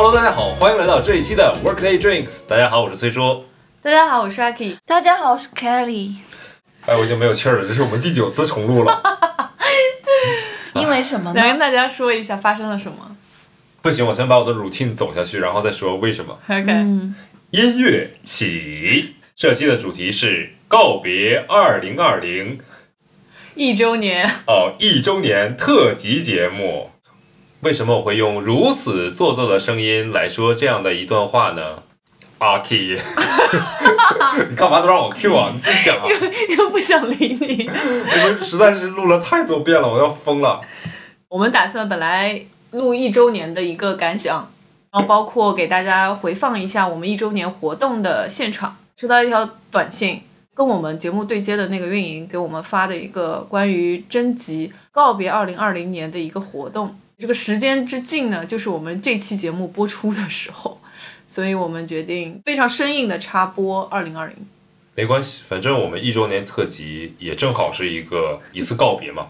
Hello，大家好，欢迎来到这一期的 Workday Drinks。大家好，我是崔叔。大家好，我是阿 K。大家好，我是 Kelly。哎，我已经没有气儿了，这是我们第九次重录了。因为什么呢来跟？大家说一下发生了什么。不行，我先把我的 routine 走下去，然后再说为什么。OK，、嗯，音乐起，这期的主题是告别二零二零一周年，哦一周年特辑节目。为什么我会用如此做作的声音来说这样的一段话呢？阿 K，你干嘛都让我 Q 啊？你自己讲啊！又不想理你。我们实在是录了太多遍了，我要疯了。我们打算本来录一周年的一个感想，然后包括给大家回放一下我们一周年活动的现场。收到一条短信，跟我们节目对接的那个运营给我们发的一个关于征集告别二零二零年的一个活动。这个时间之近呢，就是我们这期节目播出的时候，所以我们决定非常生硬的插播二零二零。没关系，反正我们一周年特辑也正好是一个一次告别嘛。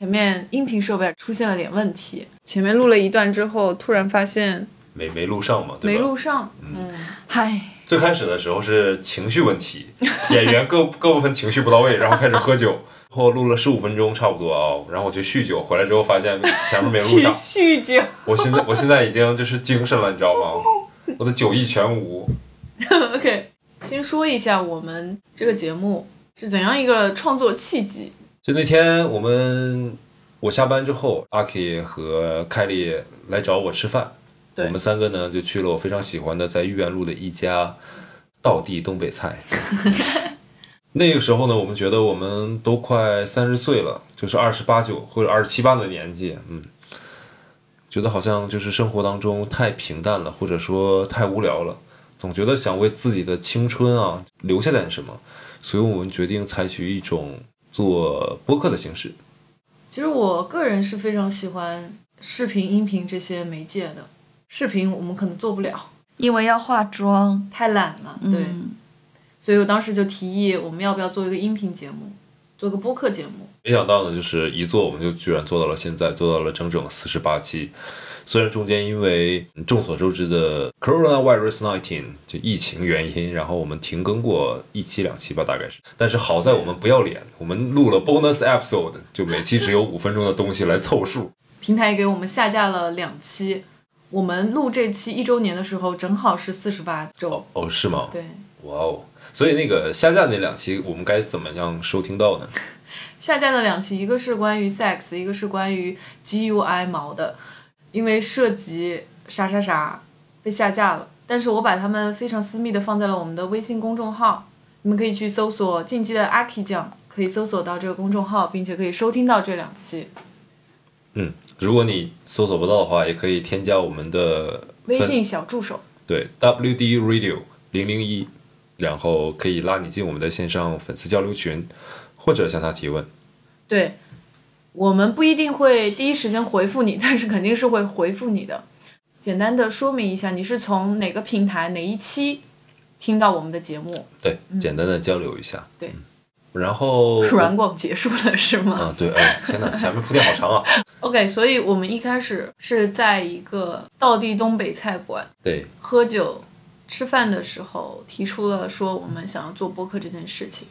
前面音频设备出现了点问题，前面录了一段之后，突然发现没没录上嘛，对吧？没录上。嗯，嗨，最开始的时候是情绪问题，演员各各部分情绪不到位，然后开始喝酒，然后录了十五分钟差不多啊，然后我去酗酒，回来之后发现前面没录上，酗酒。我现在我现在已经就是精神了，你知道吗？我的酒意全无。OK，先说一下我们这个节目是怎样一个创作契机。就那天我们我下班之后，阿 K 和凯莉来找我吃饭，我们三个呢就去了我非常喜欢的在豫园路的一家道地东北菜。那个时候呢，我们觉得我们都快三十岁了，就是二十八九或者二十七八的年纪，嗯，觉得好像就是生活当中太平淡了，或者说太无聊了，总觉得想为自己的青春啊留下点什么，所以我们决定采取一种做播客的形式。其实我个人是非常喜欢视频、音频这些媒介的。视频我们可能做不了，因为要化妆。太懒了。对，嗯，所以我当时就提议，我们要不要做一个音频节目，做个播客节目？没想到呢，就是一做我们就居然做到了现在，做到了整整四十八期。虽然中间因为众所周知的 coronavirus nineteen 就疫情原因，然后我们停更过一期两期吧，大概是。但是好在我们不要脸，我们录了 bonus episode，就每期只有五分钟的东西来凑数。平台给我们下架了两期。我们录这期一周年的时候，正好是四十八周。哦，是吗？对，哇哦！所以那个下架那两期，我们该怎么样收听到呢？下架的两期，一个是关于 sex，一个是关于 GUI 毛的，因为涉及啥啥啥被下架了。但是我把它们非常私密的放在了我们的微信公众号，你们可以去搜索“进击的阿 K 酱”，可以搜索到这个公众号，并且可以收听到这两期嗯，如果你搜索不到的话，也可以添加我们的微信小助手。对，WD Radio 零零一，然后可以拉你进我们的线上粉丝交流群，或者向他提问。对，我们不一定会第一时间回复你，但是肯定是会回复你的。简单的说明一下，你是从哪个平台哪一期听到我们的节目？对，简单的交流一下。对嗯然后软广结束了是吗？啊，对，哎，天哪，前面铺垫好长啊。OK，所以我们一开始是在一个道地东北菜馆对，喝酒、吃饭的时候，提出了说我们想要做播客这件事情。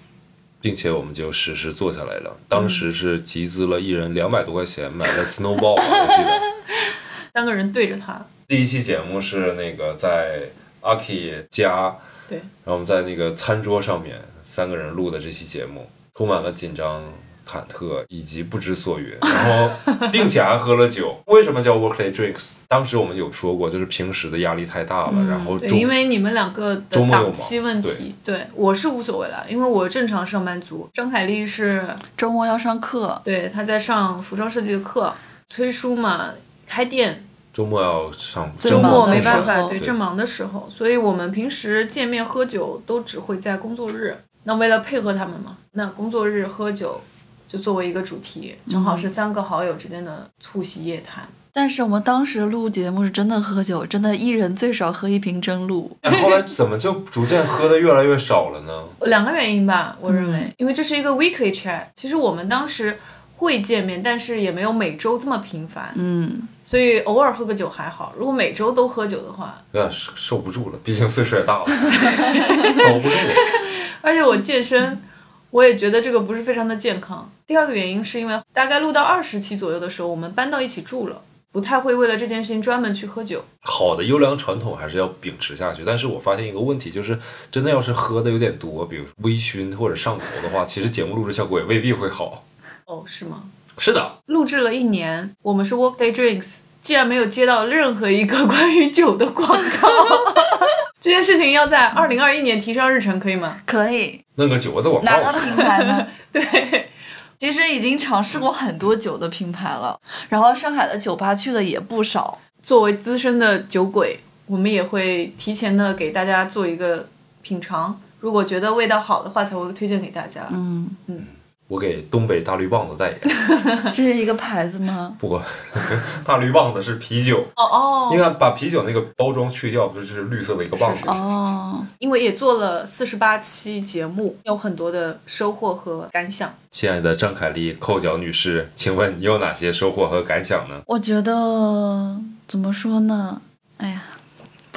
并且我们就实时做下来了。当时是集资了一人两百多块钱买了 Snowball，我记得。三个人对着他，第一期节目是那个在阿 K 家，对，然后我们在那个餐桌上面三个人录的这期节目，充满了紧张、忐忑以及不知所云，然后 并且还喝了酒。为什么叫 Workday Drinks？当时我们有说过，就是平时的压力太大了，嗯，然后周因为你们两个的周末有忙档期问题，对我是无所谓了，因为我正常上班族。张凯丽是周末要上课，对她在上服装设计的课，崔叔嘛开店，周末要上周末没办法，对正忙的时候，所以我们平时见面喝酒都只会在工作日。那为了配合他们嘛，那工作日喝酒就作为一个主题，正好是三个好友之间的促膝夜谈。但是我们当时录节目是真的喝酒，真的一人最少喝一瓶真露。哎后来怎么就逐渐喝的越来越少了呢？两个原因吧，我认为，嗯因为这是一个 weekly chat，其实我们当时会见面，但是也没有每周这么频繁，嗯，所以偶尔喝个酒还好。如果每周都喝酒的话，有点受受不住了，毕竟岁数也大了，走不住。而且我健身，我也觉得这个不是非常的健康。第二个原因是因为大概录到二十期左右的时候，我们搬到一起住了，不太会为了这件事情专门去喝酒。好的优良传统还是要秉持下去，但是我发现一个问题，就是真的要是喝的有点多，比如微醺或者上头的话，其实节目录制效果也未必会好。哦，是吗？是的，录制了一年，我们是 Workday Drinks，竟然没有接到任何一个 关于酒的广告。这件事情要在二零二一年提上日程，可以吗？可以。弄个酒的广哪个告，品牌呢？对，其实已经尝试过很多酒的品牌了，然后上海的酒吧去的也不少。作为资深的酒鬼，我们也会提前的给大家做一个品尝，如果觉得味道好的话，才会推荐给大家。嗯嗯，我给东北大绿棒子代言。这是一个牌子吗？不，大绿棒子是啤酒。哦哦，你看，把啤酒那个包装去掉，不就是绿色的一个棒子？哦，因为也做了四十八期节目，有很多的收获和感想。亲爱的张凯丽扣脚女士，请问你有哪些收获和感想呢？我觉得怎么说呢？哎呀，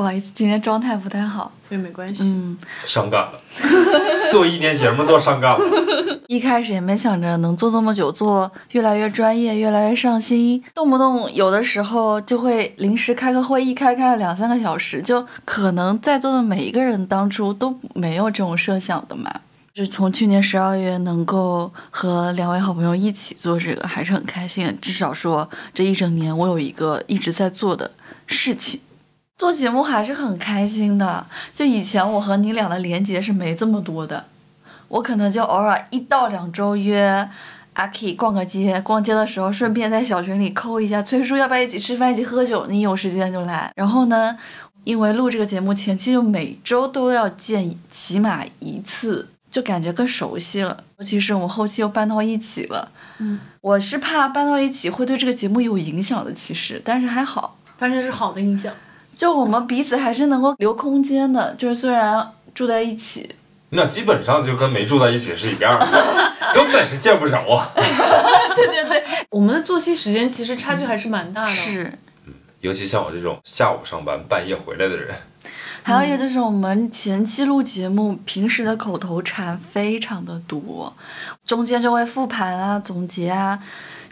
不好意思，今天状态不太好。也没关系，嗯，伤感了，做一年节目做伤感了。一开始也没想着能做这么久，做越来越专业，越来越上心，动不动有的时候就会临时开个会议，开开了两三个小时，就可能在座的每一个人当初都没有这种设想的嘛。就是从去年十二月能够和两位好朋友一起做这个，还是很开心。至少说这一整年我有一个一直在做的事情。做节目还是很开心的。就以前我和你俩的连接是没这么多的，我可能就偶尔一到两周约阿 K 逛个街，逛街的时候顺便在小群里扣一下崔叔要不要一起吃饭、一起喝酒，你有时间就来。然后呢，因为录这个节目前期就每周都要见起码一次，就感觉更熟悉了。尤其是我们后期又搬到一起了，嗯，我是怕搬到一起会对这个节目有影响的，其实，但是还好。发现是好的影响。就我们彼此还是能够留空间的，就是虽然住在一起，那基本上就跟没住在一起是一样的，根本是见不着啊。对对对，我们的作息时间其实差距还是蛮大的。，是。尤其像我这种下午上班、半夜回来的人，还有一个就是我们前期录节目，平时的口头禅非常的多，中间就会复盘啊、总结啊，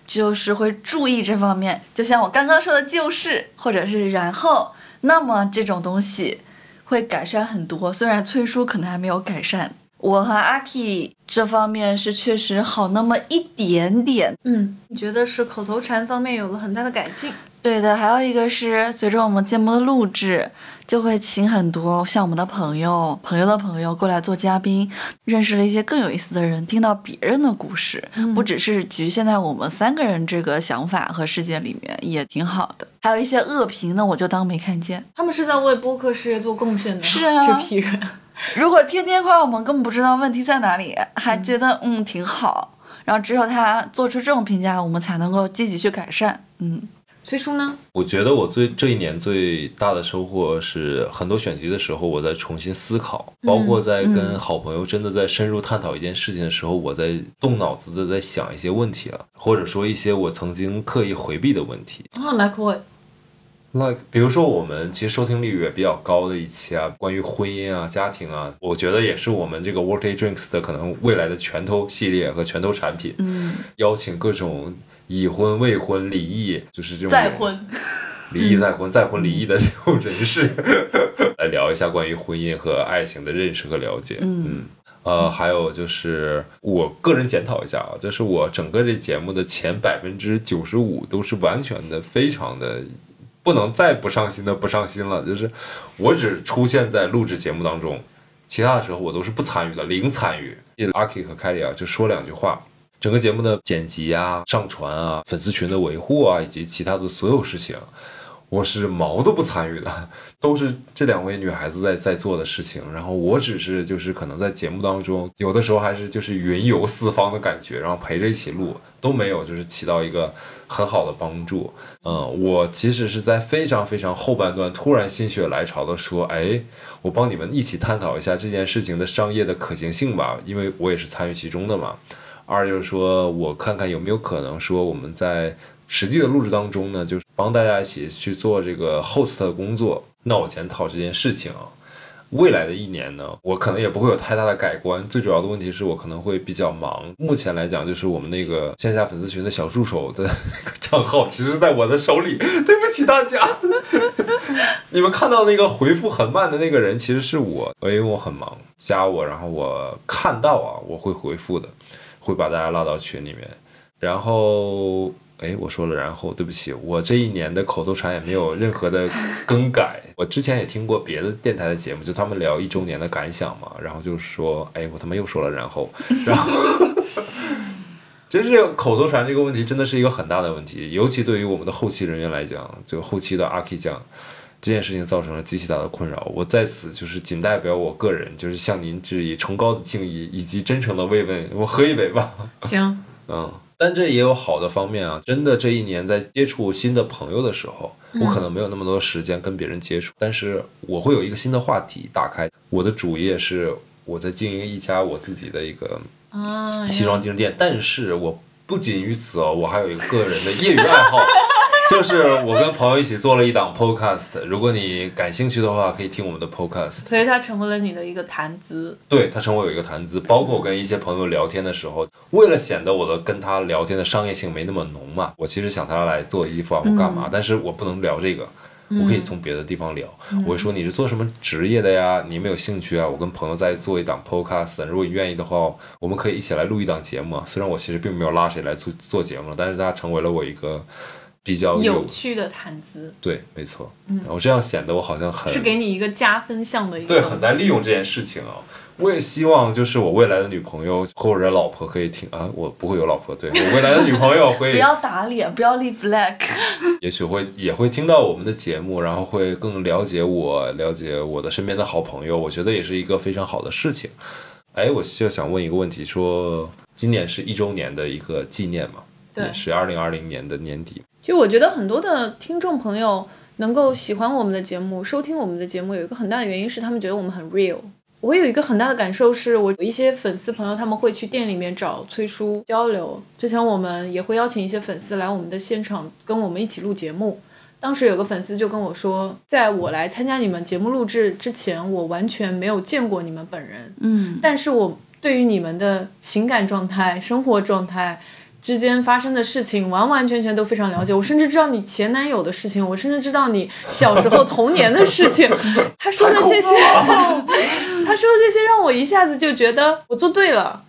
就是会注意这方面。就像我刚刚说的，就是或者是然后，那么这种东西会改善很多。虽然崔叔可能还没有改善，我和阿 K 这方面是确实好那么一点点。嗯，你觉得是口头禅方面有了很大的改进？对的，还有一个是随着我们节目的录制，就会请很多像我们的朋友、朋友的朋友过来做嘉宾，认识了一些更有意思的人，听到别人的故事，不只是局限在我们三个人这个想法和世界里面，也挺好的。还有一些恶评呢，我就当没看见。他们是在为播客事业做贡献的。是啊这批人。如果天天夸我们，根本不知道问题在哪里，还觉得嗯挺好。然后只有他做出这种评价，我们才能够积极去改善。嗯，崔叔呢？我觉得我最这一年最大的收获是，很多选题的时候，我在重新思考，包括在跟好朋友真的在深入探讨一件事情的时候，我在动脑子的在想一些问题了，或者说一些我曾经刻意回避的问题。哦，like what？like 比如说我们其实收听率也比较高的一期啊，关于婚姻啊、家庭啊，我觉得也是我们这个 Workday Drinks 的可能未来的拳头系列和拳头产品。嗯，邀请各种已婚、未婚、离异，就是这种再婚，离异再婚、再婚离异的这种人士，来聊一下关于婚姻和爱情的认识和了解。嗯呃，还有就是我个人检讨一下啊，就是我整个这节目的前百分之九十五都是完全的、非常的。不能再不上心的不上心了，就是我只出现在录制节目当中，其他的时候我都是不参与的，零参与。阿 K 和凯里啊，就说两句话，整个节目的剪辑啊、上传啊、粉丝群的维护啊，以及其他的所有事情，我是毛都不参与的，都是这两位女孩子在在做的事情。然后我只是就是可能在节目当中，有的时候还是就是云游四方的感觉，然后陪着一起录，都没有就是起到一个很好的帮助。嗯，我其实是在非常非常后半段突然心血来潮的说，哎，我帮你们一起探讨一下这件事情的商业的可行性吧，因为我也是参与其中的嘛。二就是说我看看有没有可能说我们在实际的录制当中呢，就是帮大家一起去做这个 host 的工作。那我检讨这件事情啊，未来的一年呢，我可能也不会有太大的改观。最主要的问题是我可能会比较忙。目前来讲，就是我们那个线下粉丝群的小助手的账号，其实在我的手里。对不起大家，你们看到那个回复很慢的那个人，其实是我，因为我很忙，加我，然后我看到啊，我会回复的，会把大家拉到群里面，然后。哎，我说了，然后对不起，我这一年的口头禅也没有任何的更改。我之前也听过别的电台的节目，就他们聊一周年的感想嘛，然后就说，哎，我他妈又说了，然后，然后，其实口头禅这个问题真的是一个很大的问题，尤其对于我们的后期人员来讲，就后期的阿 K 讲这件事情造成了极其大的困扰。我在此就是仅代表我个人，就是向您致以崇高的敬意以及真诚的慰问。我喝一杯吧。行。嗯。但这也有好的方面啊！真的，这一年在接触新的朋友的时候，我可能没有那么多时间跟别人接触，但是我会有一个新的话题打开。我的主业是我在经营一家我自己的一个西装精神店，但是我不仅于此哦，我还有一个个人的业余爱好。就是我跟朋友一起做了一档 podcast，如果你感兴趣的话，可以听我们的 podcast。所以它成为了你的一个谈资。对，它成为我一个谈资，包括我跟一些朋友聊天的时候，为了显得我的跟他聊天的商业性没那么浓嘛，我其实想他来做衣服啊或干嘛，但是我不能聊这个，我可以从别的地方聊。我会说你是做什么职业的呀？你有没有兴趣啊？我跟朋友在做一档 podcast，如果你愿意的话，我们可以一起来录一档节目。虽然我其实并没有拉谁来做做节目，但是他成为了我一个。比较有趣的谈资，对，没错。嗯，我这样显得我好像很是给你一个加分项的一个，对，很在利用这件事情啊。我也希望就是我未来的女朋友或者老婆可以听啊，我不会有老婆，对我未来的女朋友会 不要打脸，不要立 flag，也许会也会听到我们的节目，然后会更了解我，了解我的身边的好朋友，我觉得也是一个非常好的事情。哎，我就想问一个问题，说今年是一周年的一个纪念嘛？对，是二零二零年的年底。就我觉得很多的听众朋友能够喜欢我们的节目，收听我们的节目，有一个很大的原因是他们觉得我们很 real。我有一个很大的感受是，我有一些粉丝朋友他们会去店里面找崔叔交流。之前我们也会邀请一些粉丝来我们的现场跟我们一起录节目。当时有个粉丝就跟我说，在我来参加你们节目录制之前，我完全没有见过你们本人。嗯，但是我对于你们的情感状态、生活状态。之间发生的事情完完全全都非常了解，我甚至知道你前男友的事情，我甚至知道你小时候童年的事情。他说的这些，他说的这些让我一下子就觉得我做对了，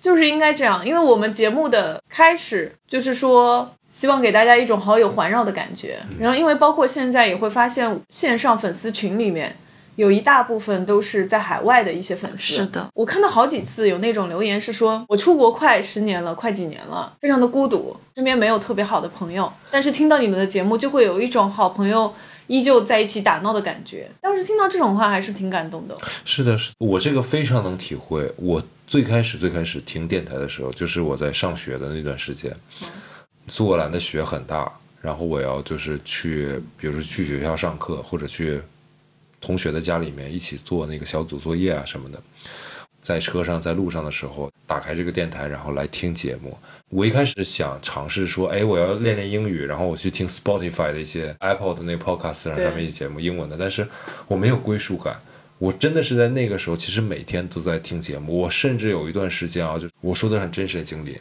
就是应该这样。因为我们节目的开始就是说，希望给大家一种好友环绕的感觉。然后，因为包括现在也会发现线上粉丝群里面。有一大部分都是在海外的一些粉丝。是的，我看到好几次有那种留言是说，我出国快十年了，快几年了，非常的孤独，身边没有特别好的朋友，但是听到你们的节目，就会有一种好朋友依旧在一起打闹的感觉。当时听到这种话，还是挺感动的。是的，是我这个非常能体会。我最开始最开始听电台的时候，就是我在上学的那段时间，苏格兰的雪很大，然后我要就是去，比如说去学校上课，或者去。同学的家里面一起做那个小组作业啊什么的，在车上在路上的时候打开这个电台，然后来听节目。我一开始想尝试说，哎，我要练练英语，然后我去听 Spotify 的一些 Apple 的那 Podcast 上面一些节目，英文的。但是我没有归属感。我真的是在那个时候，其实每天都在听节目。我甚至有一段时间啊，就我说的很真实的经历。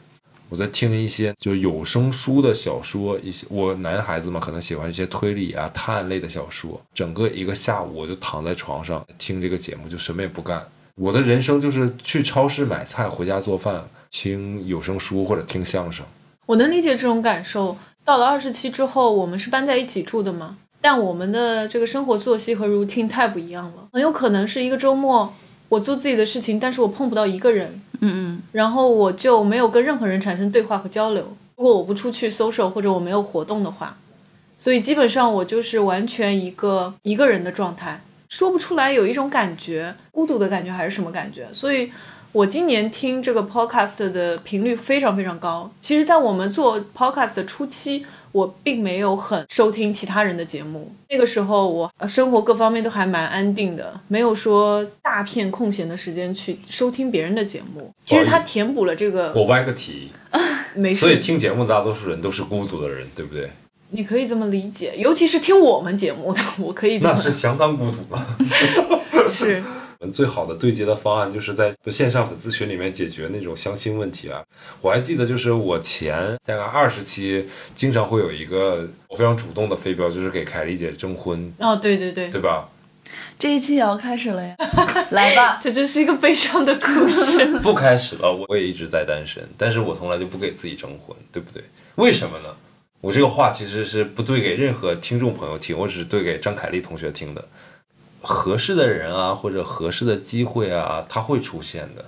我在听一些就有声书的小说，一些我男孩子嘛，可能喜欢一些推理啊、探案类的小说。整个一个下午，我就躺在床上听这个节目，就什么也不干。我的人生就是去超市买菜，回家做饭，听有声书或者听相声。我能理解这种感受。到了二十七之后，我们是搬在一起住的嘛，但我们的这个生活作息和 routine 太不一样了。很有可能是一个周末，我做自己的事情，但是我碰不到一个人。嗯嗯，然后我就没有跟任何人产生对话和交流。如果我不出去 social 或者我没有活动的话，所以基本上我就是完全一个一个人的状态，说不出来有一种感觉，孤独的感觉还是什么感觉。所以我今年听这个 podcast 的频率非常非常高。其实，在我们做 podcast 的初期，我并没有很收听其他人的节目。那个时候，我呃生活各方面都还蛮安定的，没有说大片空闲的时间去收听别人的节目。其实它填补了这个，我歪个题，没事。所以听节目的大多数人都是孤独的人，对不对？你可以这么理解，尤其是听我们节目的，我可以这么那是相当孤独了。是。最好的对接的方案就是在线上粉丝群里面解决那种相亲问题啊。我还记得，就是我前大概二十期，经常会有一个我非常主动的飞镖，就是给凯丽姐征婚，哦，对对对，对吧？这一期也要开始了呀，来吧。这真是一个悲伤的故事。不开始了，我我也一直在单身，但是我从来就不给自己征婚，对不对？为什么呢？我这个话其实是不对给任何听众朋友听，我只是对给张凯丽同学听的。合适的人啊，或者合适的机会啊，它会出现的。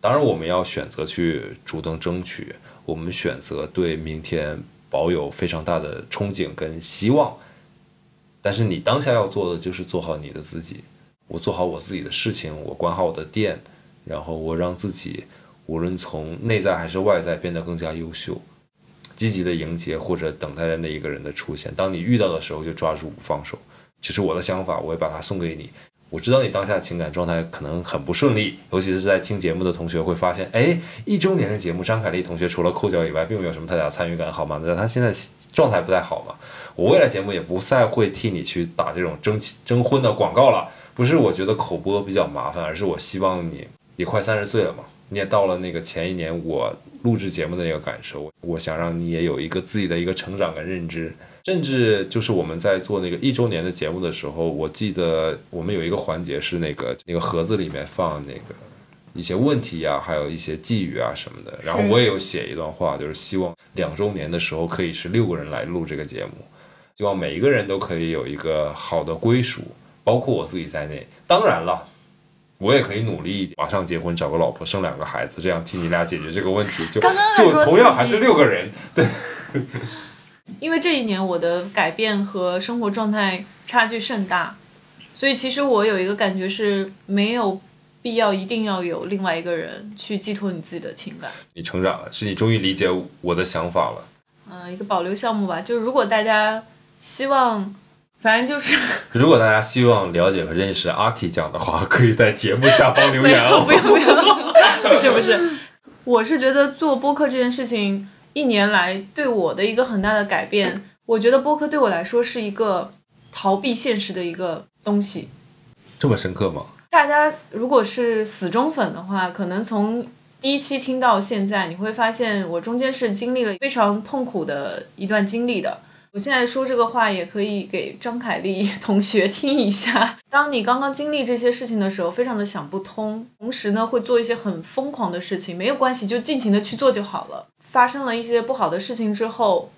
当然，我们要选择去主动争取，我们选择对明天保有非常大的憧憬跟希望。但是你当下要做的就是做好你的自己，我做好我自己的事情，我管好我的店，然后我让自己无论从内在还是外在变得更加优秀，积极的迎接或者等待着那一个人的出现。当你遇到的时候，就抓住不放手。这是我的想法，我也把它送给你。我知道你当下情感状态可能很不顺利，尤其是在听节目的同学会发现，哎，一周年的节目，张凯丽同学除了扣脚以外，并没有什么太大参与感，好吗？那他现在状态不太好嘛。我未来节目也不再会替你去打这种征征婚的广告了。不是我觉得口播比较麻烦，而是我希望你也快三十岁了嘛，你也到了那个前一年我录制节目的那个感受，我想让你也有一个自己的一个成长跟认知。甚至就是我们在做那个一周年的节目的时候，我记得我们有一个环节是那个那个盒子里面放那个一些问题啊，还有一些寄语啊什么的。然后我也有写一段话，就是希望两周年的时候可以是六个人来录这个节目，希望每一个人都可以有一个好的归属，包括我自己在内。当然了，我也可以努力一点，马上结婚，找个老婆，生两个孩子，这样替你俩解决这个问题，就就同样还是六个人，对。因为这一年我的改变和生活状态差距甚大，所以其实我有一个感觉是没有必要一定要有另外一个人去寄托你自己的情感。你成长了，是你终于理解我的想法了。嗯，一个保留项目吧，就是如果大家希望，反正就是如果大家希望了解和认识阿 K 讲的话，可以在节目下方留言哦。不要不要，不是不是，我是觉得做播客这件事情。一年来对我的一个很大的改变，我觉得播客对我来说是一个逃避现实的一个东西。这么深刻吗？大家如果是死忠粉的话，可能从第一期听到现在，你会发现我中间是经历了非常痛苦的一段经历的。我现在说这个话也可以给张凯丽 同学听一下。当你刚刚经历这些事情的时候，非常的想不通，同时呢会做一些很疯狂的事情，没有关系，就尽情的去做就好了。发生了一些不好的事情之后，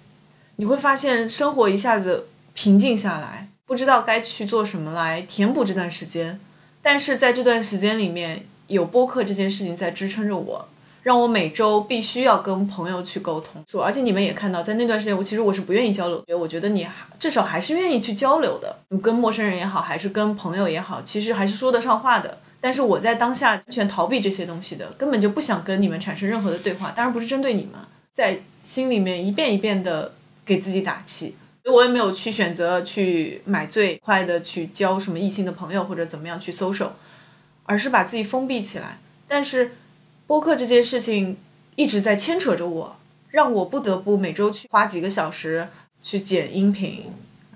你会发现生活一下子平静下来，不知道该去做什么来填补这段时间。但是在这段时间里面，有播客这件事情在支撑着我，让我每周必须要跟朋友去沟通。说，而且你们也看到，在那段时间，我其实我是不愿意交流，我觉得你至少还是愿意去交流的，你跟陌生人也好，还是跟朋友也好，其实还是说得上话的。但是我在当下完全逃避这些东西的，根本就不想跟你们产生任何的对话。当然不是针对你们，在心里面一遍一遍的给自己打气。所以我也没有去选择去买最快的去交什么异性的朋友或者怎么样去 social，而是把自己封闭起来。但是播客这件事情一直在牵扯着我，让我不得不每周去花几个小时去剪音频。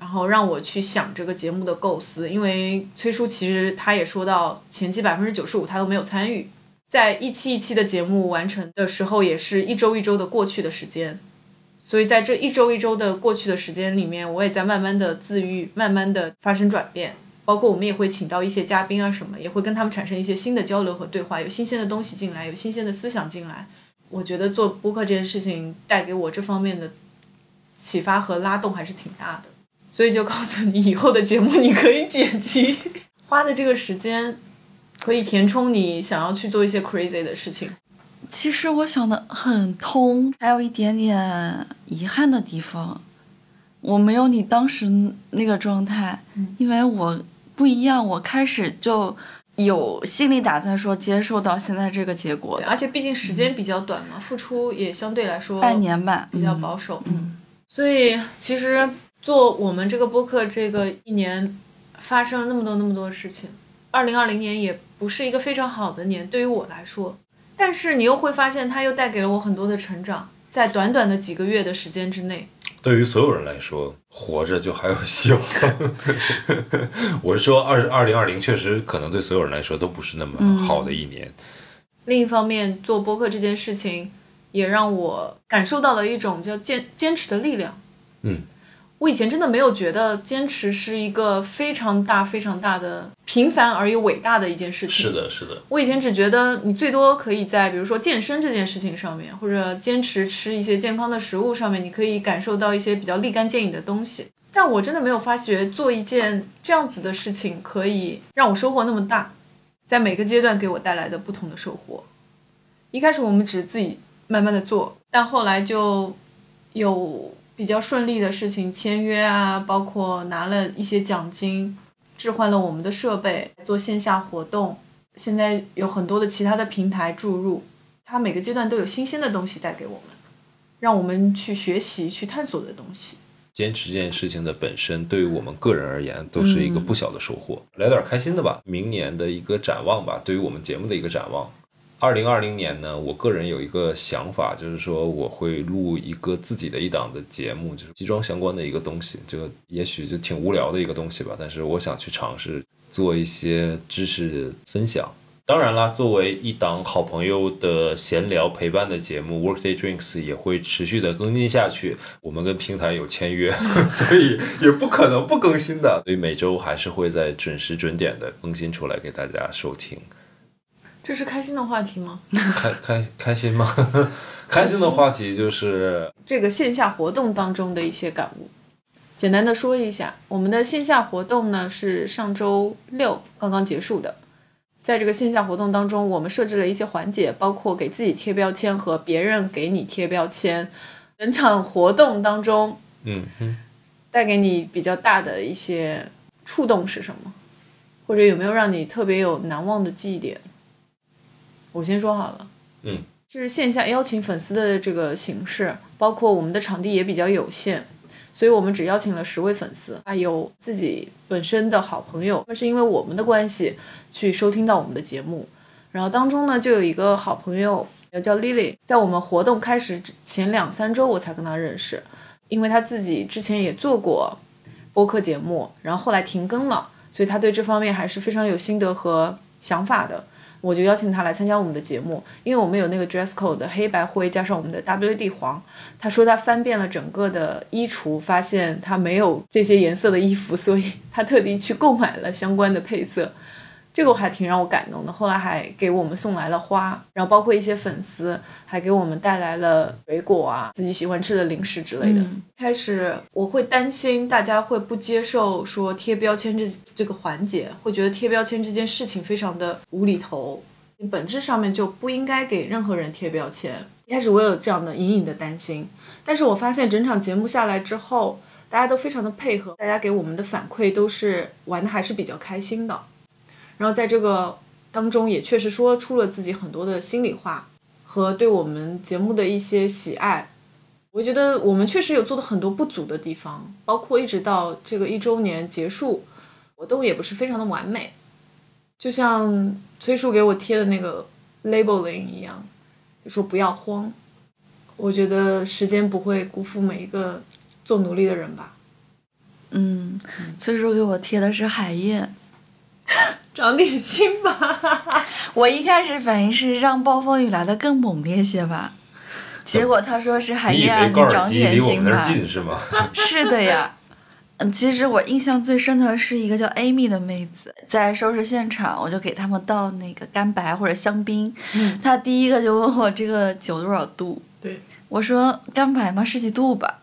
然后让我去想这个节目的构思，因为崔叔其实他也说到前期百分之九十五他都没有参与，在一期一期的节目完成的时候，也是一周一周的过去的时间，所以在这一周一周的过去的时间里面，我也在慢慢的自愈，慢慢的发生转变，包括我们也会请到一些嘉宾啊什么，也会跟他们产生一些新的交流和对话，有新鲜的东西进来，有新鲜的思想进来，我觉得做播客这件事情带给我这方面的启发和拉动还是挺大的。所以就告诉你，以后的节目你可以剪辑，花的这个时间可以填充你想要去做一些 crazy 的事情。其实我想的很通，还有一点点遗憾的地方，我没有你当时那个状态，因为我不一样，我开始就有心理打算说接受到现在这个结果而且毕竟时间比较短嘛，付出也相对来说半年吧，比较嗯保守。嗯，所以其实做我们这个播客这个一年，发生了那么多那么多的事情。二零二零年也不是一个非常好的年，对于我来说，但是你又会发现，它又带给了我很多的成长，在短短的几个月的时间之内。对于所有人来说，活着就还有希望。我是说，二二零二零确实可能对所有人来说都不是那么好的一年。另一方面，做播客这件事情也让我感受到了一种叫坚坚持的力量。嗯，我以前真的没有觉得坚持是一个非常大、非常大的、平凡而又伟大的一件事情。是的，是的，我以前只觉得你最多可以在比如说健身这件事情上面，或者坚持吃一些健康的食物上面，你可以感受到一些比较立竿见影的东西。但我真的没有发觉做一件这样子的事情可以让我收获那么大，在每个阶段给我带来的不同的收获。一开始我们只是自己慢慢的做，但后来就有比较顺利的事情签约啊，包括拿了一些奖金，置换了我们的设备，做线下活动。现在有很多的其他的平台注入，它每个阶段都有新鲜的东西带给我们，让我们去学习、去探索的东西。坚持这件事情的本身，对于我们个人而言，都是一个不小的收获。来点开心的吧，明年的一个展望吧，对于我们节目的一个展望。二零二零年呢，我个人有一个想法，就是说我会录一个自己的一档的节目，就是集装相关的一个东西。这个也许就挺无聊的一个东西吧，但是我想去尝试做一些知识分享。当然啦，作为一档好朋友的闲聊陪伴的节目，Workday Drinks 也会持续的更新下去。我们跟平台有签约，所以也不可能不更新的。所以每周还是会在准时准点的更新出来给大家收听。这是开心的话题吗？开开开心吗？开心的话题就是这个线下活动当中的一些感悟，简单的说一下，我们的线下活动呢是上周六刚刚结束的。在这个线下活动当中，我们设置了一些环节，包括给自己贴标签和别人给你贴标签。整场活动当中嗯哼，带给你比较大的一些触动是什么？或者有没有让你特别有难忘的记忆点？我先说好了。嗯，这是线下邀请粉丝的这个形式，包括我们的场地也比较有限，所以我们只邀请了十位粉丝，还有自己本身的好朋友。那是因为我们的关系去收听到我们的节目，然后当中呢就有一个好朋友叫 Lily，在我们活动开始前两三周我才跟她认识，因为她自己之前也做过播客节目，然后后来停更了，所以她对这方面还是非常有心得和想法的。我就邀请他来参加我们的节目，因为我们有那个 dress code 的黑白灰加上我们的 WD 黄。他说他翻遍了整个的衣橱，发现他没有这些颜色的衣服，所以他特地去购买了相关的配色。这个我还挺让我感动的。后来还给我们送来了花，然后包括一些粉丝还给我们带来了水果啊，自己喜欢吃的零食之类的。嗯开始我会担心大家会不接受说贴标签这这个环节，会觉得贴标签这件事情非常的无厘头，本质上面就不应该给任何人贴标签。一开始我有这样的隐隐的担心，但是我发现整场节目下来之后，大家都非常的配合，大家给我们的反馈都是玩的还是比较开心的。然后在这个当中也确实说出了自己很多的心里话和对我们节目的一些喜爱。我觉得我们确实有做的很多不足的地方，包括一直到这个一周年结束，活动也不是非常的完美。就像崔叔给我贴的那个 labeling 一样，就说不要慌。我觉得时间不会辜负每一个做努力的人吧。嗯，崔叔给我贴的是海燕，长点心吧。我一开始反应是让暴风雨来的更猛烈些吧，结果他说是海燕啊，你长点心离我们那儿吧。近是吗？是的呀，嗯，其实我印象最深的是一个叫 Amy 的妹子，在收拾现场，我就给他们倒那个干白或者香槟，嗯她第一个就问我这个酒多少度，对，我说干白吗十几度吧，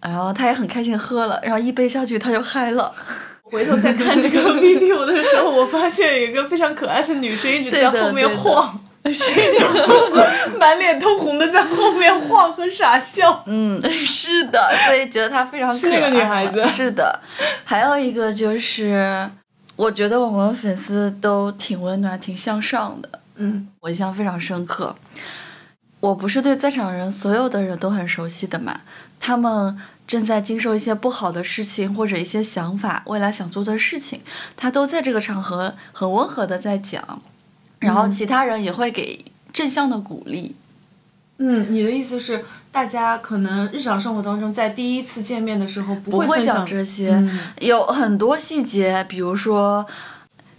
然后她也很开心喝了，然后一杯下去她就嗨了，回头再看这个 video 的时候，我发现有一个非常可爱的女生一直在后面晃，满脸通红的在后面晃和傻笑。嗯，是的，所以觉得她非常可爱。是那个女孩子是的，还有一个就是。我觉得我们粉丝都挺温暖、挺向上的，嗯我印象非常深刻。我不是对在场人所有的人都很熟悉的嘛，他们正在经受一些不好的事情或者一些想法，未来想做的事情，他都在这个场合很温和的在讲，然后嗯。其他人也会给正向的鼓励。嗯，你的意思是，大家可能日常生活当中在第一次见面的时候不不会讲这些，嗯。有很多细节，比如说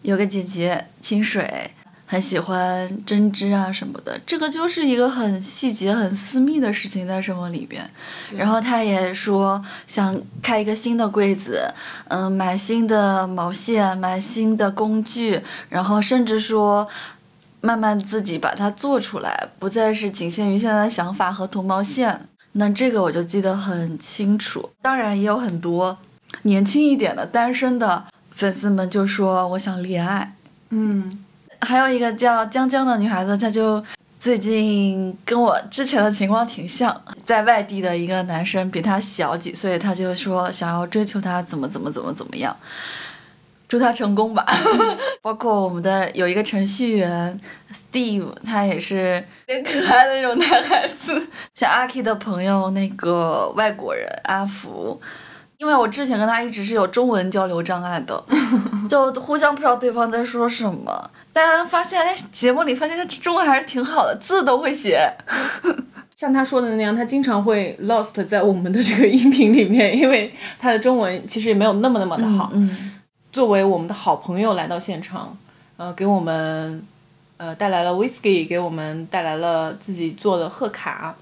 有个姐姐清水很喜欢针织啊什么的，这个就是一个很细节、很私密的事情在生活里边。然后他也说想开一个新的柜子，嗯，买新的毛线，买新的工具，然后甚至说。慢慢自己把它做出来，不再是仅限于现在的想法和涂毛线。那这个我就记得很清楚。当然也有很多年轻一点的单身的粉丝们就说我想恋爱。嗯还有一个叫江江的女孩子，她就最近跟我之前的情况挺像，在外地的一个男生比她小几岁，她就说想要追求她怎么怎么怎么怎么样。祝他成功吧！包括我们的有一个程序员 Steve，他也是很可爱的那种男孩子。像阿 K 的朋友那个外国人阿福，因为我之前跟他一直是有中文交流障碍的，就互相不知道对方在说什么。但发现哎，节目里发现他中文还是挺好的，字都会写。像他说的那样，他经常会 lost 在我们的这个音频里面，因为他的中文其实也没有那么那么的好。嗯作为我们的好朋友来到现场，呃，给我们呃带来了 whisky，给我们带来了自己做的贺卡，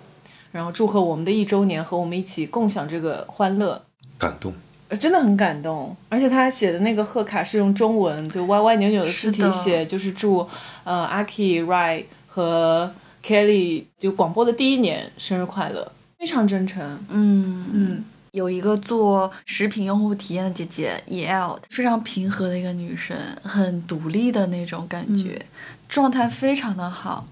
然后祝贺我们的一周年，和我们一起共享这个欢乐。感动。呃真的很感动，而且他写的那个贺卡是用中文，就歪歪扭扭的字体写，就是祝呃阿 K、Ray 和 Kelly 就广播的第一年生日快乐，非常真诚。嗯嗯，有一个做食品用户体验的姐姐 E.L，非常平和的一个女生，很独立的那种感觉，状态非常的好。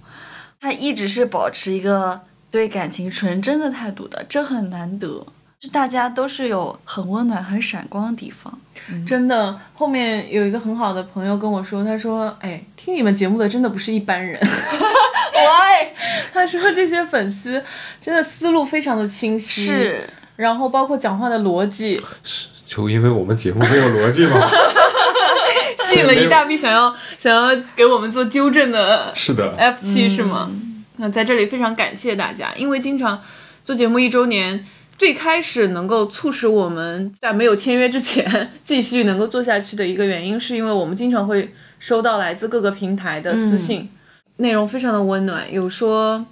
她一直是保持一个对感情纯真的态度的，这很难得。就大家都是有很温暖、很闪光的地方。真的，后面有一个很好的朋友跟我说，他说：“哎，听你们节目的真的不是一般人。喂，他说这些粉丝真的思路非常的清晰，，是然后包括讲话的逻辑，是就因为我们节目没有逻辑吗？吸引了一大批想要想要给我们做纠正的是的，F 七是吗？那在这里非常感谢大家，因为经常做节目一周年，最开始能够促使我们在没有签约之前继续能够做下去的一个原因，是因为我们经常会收到来自各个平台的私信，内容非常的温暖，有说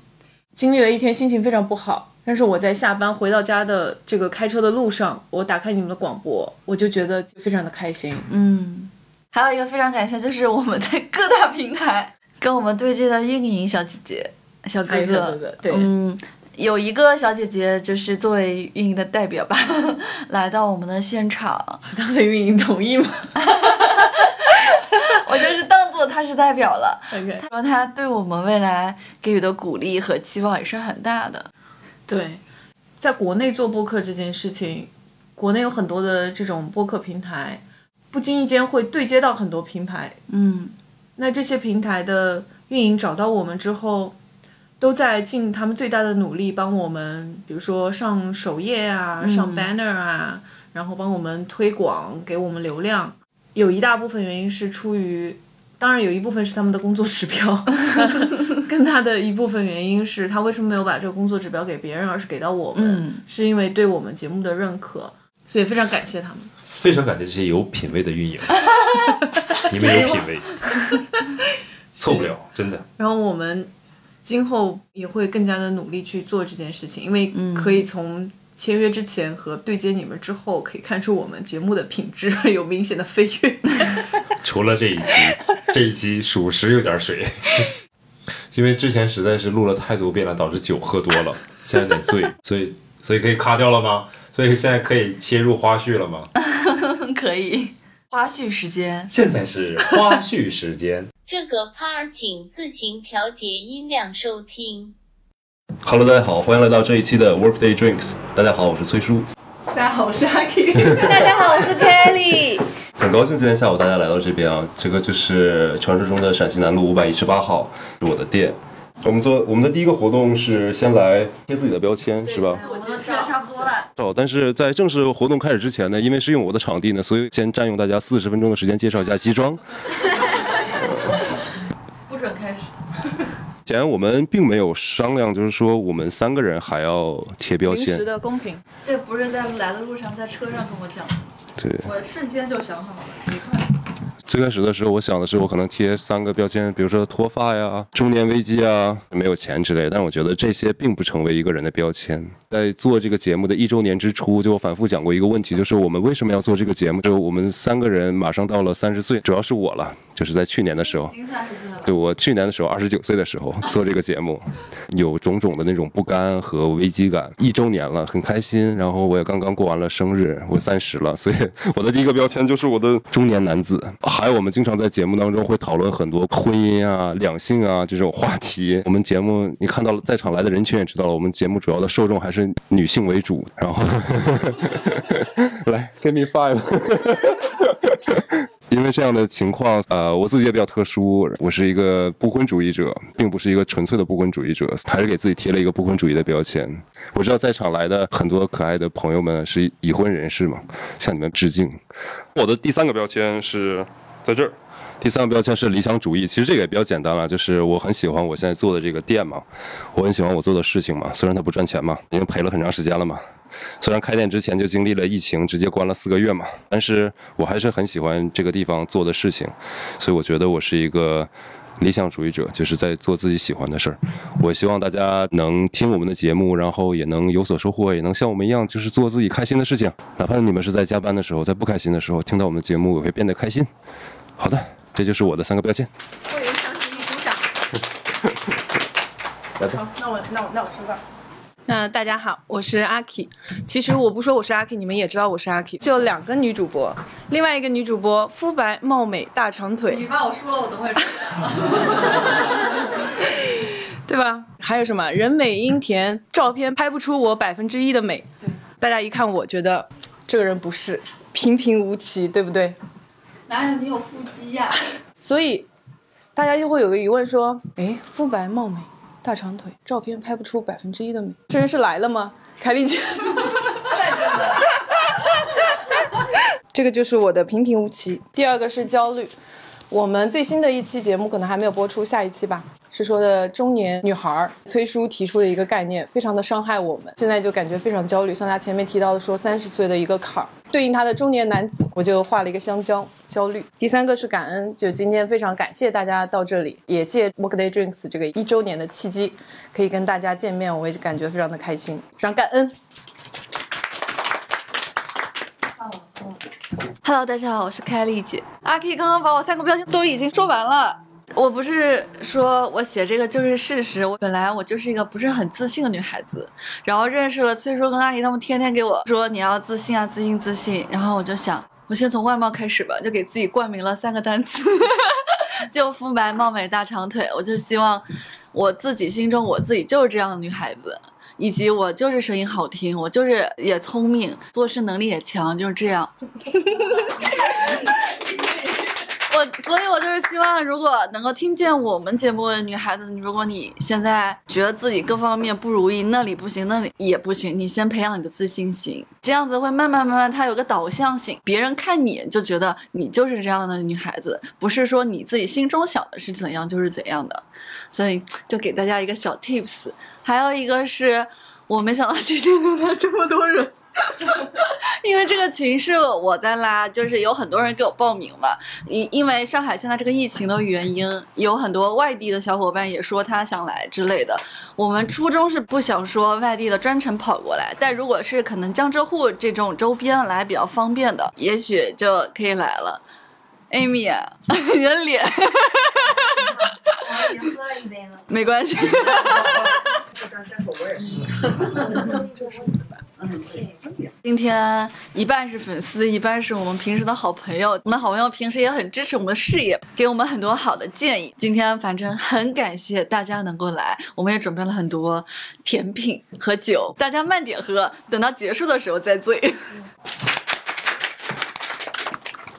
经历了一天心情非常不好。但是我在下班回到家的这个开车的路上，我打开你们的广播，我就觉得非常的开心。嗯，还有一个非常感谢，就是我们在各大平台跟我们对接的运营小姐姐、小哥哥，小哥哥，对，嗯，有一个小姐姐就是作为运营的代表吧，来到我们的现场，其他的运营同意吗 我就是当做她是代表了。？OK，然后她对我们未来给予的鼓励和期望也是很大的。对，在国内做播客这件事情，国内有很多的这种播客平台，不经意间会对接到很多平台。嗯那这些平台的运营找到我们之后，都在尽他们最大的努力帮我们，比如说上首页啊，上 banner 啊，然后帮我们推广，给我们流量。有一大部分原因是出于，当然有一部分是他们的工作指标，更大的一部分原因是他为什么没有把这个工作指标给别人，而是给到我们，嗯是因为对我们节目的认可，所以非常感谢他们。非常感谢这些有品位的运营，你们有品位，错不了，真的。然后我们今后也会更加的努力去做这件事情，因为可以从签约之前和对接你们之后，可以看出我们节目的品质 有明显的飞跃。除了这一期，这一期属实有点水，因为之前实在是录了太多遍了，导致酒喝多了，现在有点醉，所以所以可以卡掉了吗？所以现在可以切入花絮了吗？可以。花絮时间，现在是花絮时间。这个 part 请自行调节音量收听。Hello，大家好，欢迎来到这一期的 Workday Drinks。大家好，我是崔叔。大家好，我是阿 K。大家好，我是 Kelly。很高兴今天下午大家来到这边啊，这个就是传说中的陕西南路五百一十八号，是我的店。我们做我们的第一个活动是先来贴自己的标签，是吧？我们都贴的差不多了。哦，但是在正式活动开始之前呢，因为是用我的场地呢，所以先占用大家四十分钟的时间介绍一下西装。不准开始。显然我们并没有商量，就是说我们三个人还要贴标临时签，的公平，这不是在来的路上，在车上跟我讲的，对。我瞬间就想好了，贼快。最开始的时候，我想的是我可能贴三个标签，比如说脱发呀、中年危机啊、没有钱之类的。但我觉得这些并不成为一个人的标签。在做这个节目的一周年之初，就我反复讲过一个问题，就是我们为什么要做这个节目？就我们三个人马上到了三十岁，主要是我了，就是在去年的时候。对我去年的时候，二十九岁的时候做这个节目，有种种的那种不甘和危机感。一周年了，很开心。然后我也刚刚过完了生日，我三十了，所以 我的第一个标签就是我的中年男子。还有我们经常在节目当中会讨论很多婚姻啊、两性啊这种话题。我们节目你看到了，在场来的人群也知道了，我们节目主要的受众还是女性为主。然后 来，give me five。因为这样的情况，呃，我自己也比较特殊，我是一个不婚主义者，并不是一个纯粹的不婚主义者，还是给自己贴了一个不婚主义的标签。我知道在场来的很多可爱的朋友们是已婚人士嘛，向你们致敬。我的第三个标签是在这儿。第三个标签是理想主义，其实这个也比较简单了，就是我很喜欢我现在做的这个店嘛，我很喜欢我做的事情嘛，虽然它不赚钱嘛，已经赔了很长时间了嘛，虽然开店之前就经历了疫情，直接关了四个月嘛，但是我还是很喜欢这个地方做的事情，所以我觉得我是一个理想主义者，就是在做自己喜欢的事儿。我希望大家能听我们的节目，然后也能有所收获，也能像我们一样，就是做自己开心的事情。哪怕你们是在加班的时候，在不开心的时候，听到我们的节目，也会变得开心。好的，这就是我的三个标签。为人相信一鼓掌。来吧。好，那我那我那我说吧。那大家好，我是阿 K。其实我不说我是阿 K，你们也知道我是阿 K。就两个女主播，另外一个女主播肤白貌美大长腿，你把我说了，我都会说。对吧？还有什么人美音甜，照片拍不出我百分之一的美。大家一看我觉得这个人不是平平无奇，对不对？哪有你有腹肌呀、所以大家就会有个疑问说：哎，肤白貌美，大长腿，照片拍不出百分之一的美，这人是来了吗？凯丽姐，这个就是我的平平无奇。第二个是焦虑，我们最新的一期节目可能还没有播出，下一期吧。是说的中年女孩崔叔提出的一个概念，非常的伤害我们，现在就感觉非常焦虑。像他前面提到的说三十岁的一个坎儿，对应他的中年男子，我就画了一个香蕉，焦虑。第三个是感恩，就今天非常感谢大家到这里，也借 Workday Drinks 这个一周年的契机，可以跟大家见面，我也感觉非常的开心，非常感恩。Hello，大家好，我是凯丽姐。阿 K 刚刚把我三个标签都已经说完了。我不是说我写这个就是事实，我本来我就是一个不是很自信的女孩子，然后认识了崔叔跟阿姨，他们天天给我说你要自信啊，自信自信，然后我就想，我先从外貌开始吧，就给自己冠名了三个单词，就肤白貌美大长腿，我就希望我自己心中我自己就是这样的女孩子。以及我就是声音好听，我就是也聪明，做事能力也强，就是这样。我所以，我就是希望，如果能够听见我们节目的女孩子，如果你现在觉得自己各方面不如意，那里不行，那里也不行，你先培养你的自信心，这样子会慢慢慢慢，它有个导向性，别人看你就觉得你就是这样的女孩子，不是说你自己心中想的是怎样就是怎样的。所以就给大家一个小 tips，还有一个是我没想到今天能来这么多人。因为这个群是我在拉，就是有很多人给我报名嘛。因因为上海现在这个疫情的原因，有很多外地的小伙伴也说他想来之类的。我们初衷是不想说外地的专程跑过来，但如果是可能江浙沪这种周边来比较方便的，也许就可以来了。Amy，你的脸，我已经喝了一杯了。没关系。今天一半是粉丝，一半是我们平时的好朋友。我们的好朋友平时也很支持我们的事业，给我们很多好的建议。今天反正很感谢大家能够来，我们也准备了很多甜品和酒，大家慢点喝，等到结束的时候再醉。